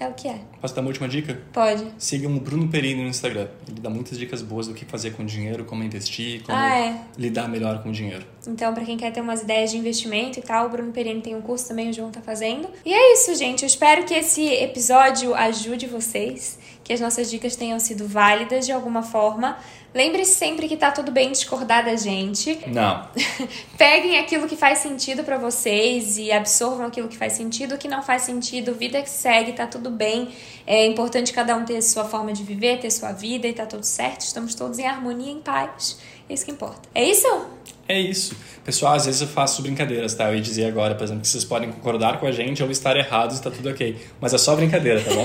é o que é. Posso dar uma última dica? Pode. Sigam o Bruno Perini no Instagram. Ele dá muitas dicas boas do que fazer com o dinheiro, como investir, como Ah, é. lidar melhor com o dinheiro. Então, para quem quer ter umas ideias de investimento e tal, o Bruno Perini tem um curso também, o João tá fazendo. E é isso, gente. Eu espero que esse episódio ajude vocês, que as nossas dicas tenham sido válidas de alguma forma Lembre-se sempre que tá tudo bem discordar da gente. Não. Peguem aquilo que faz sentido para vocês e absorvam aquilo que faz sentido, o que não faz sentido, vida que segue, tá tudo bem. É importante cada um ter sua forma de viver, ter sua vida e tá tudo certo. Estamos todos em harmonia, em paz. É isso que importa. É isso? É isso. Pessoal, às vezes eu faço brincadeiras, tá? Eu ia dizer agora, por exemplo, que vocês podem concordar com a gente ou estar errados e tá tudo ok. Mas é só brincadeira, tá bom?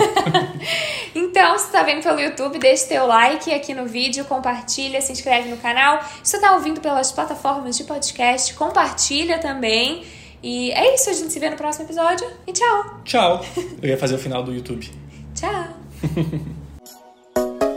então, se tá vendo pelo YouTube, deixa teu like aqui no vídeo, compartilha, se inscreve no canal. Se você tá ouvindo pelas plataformas de podcast, compartilha também. E é isso, a gente se vê no próximo episódio e tchau! Tchau! Eu ia fazer o final do YouTube. Tchau!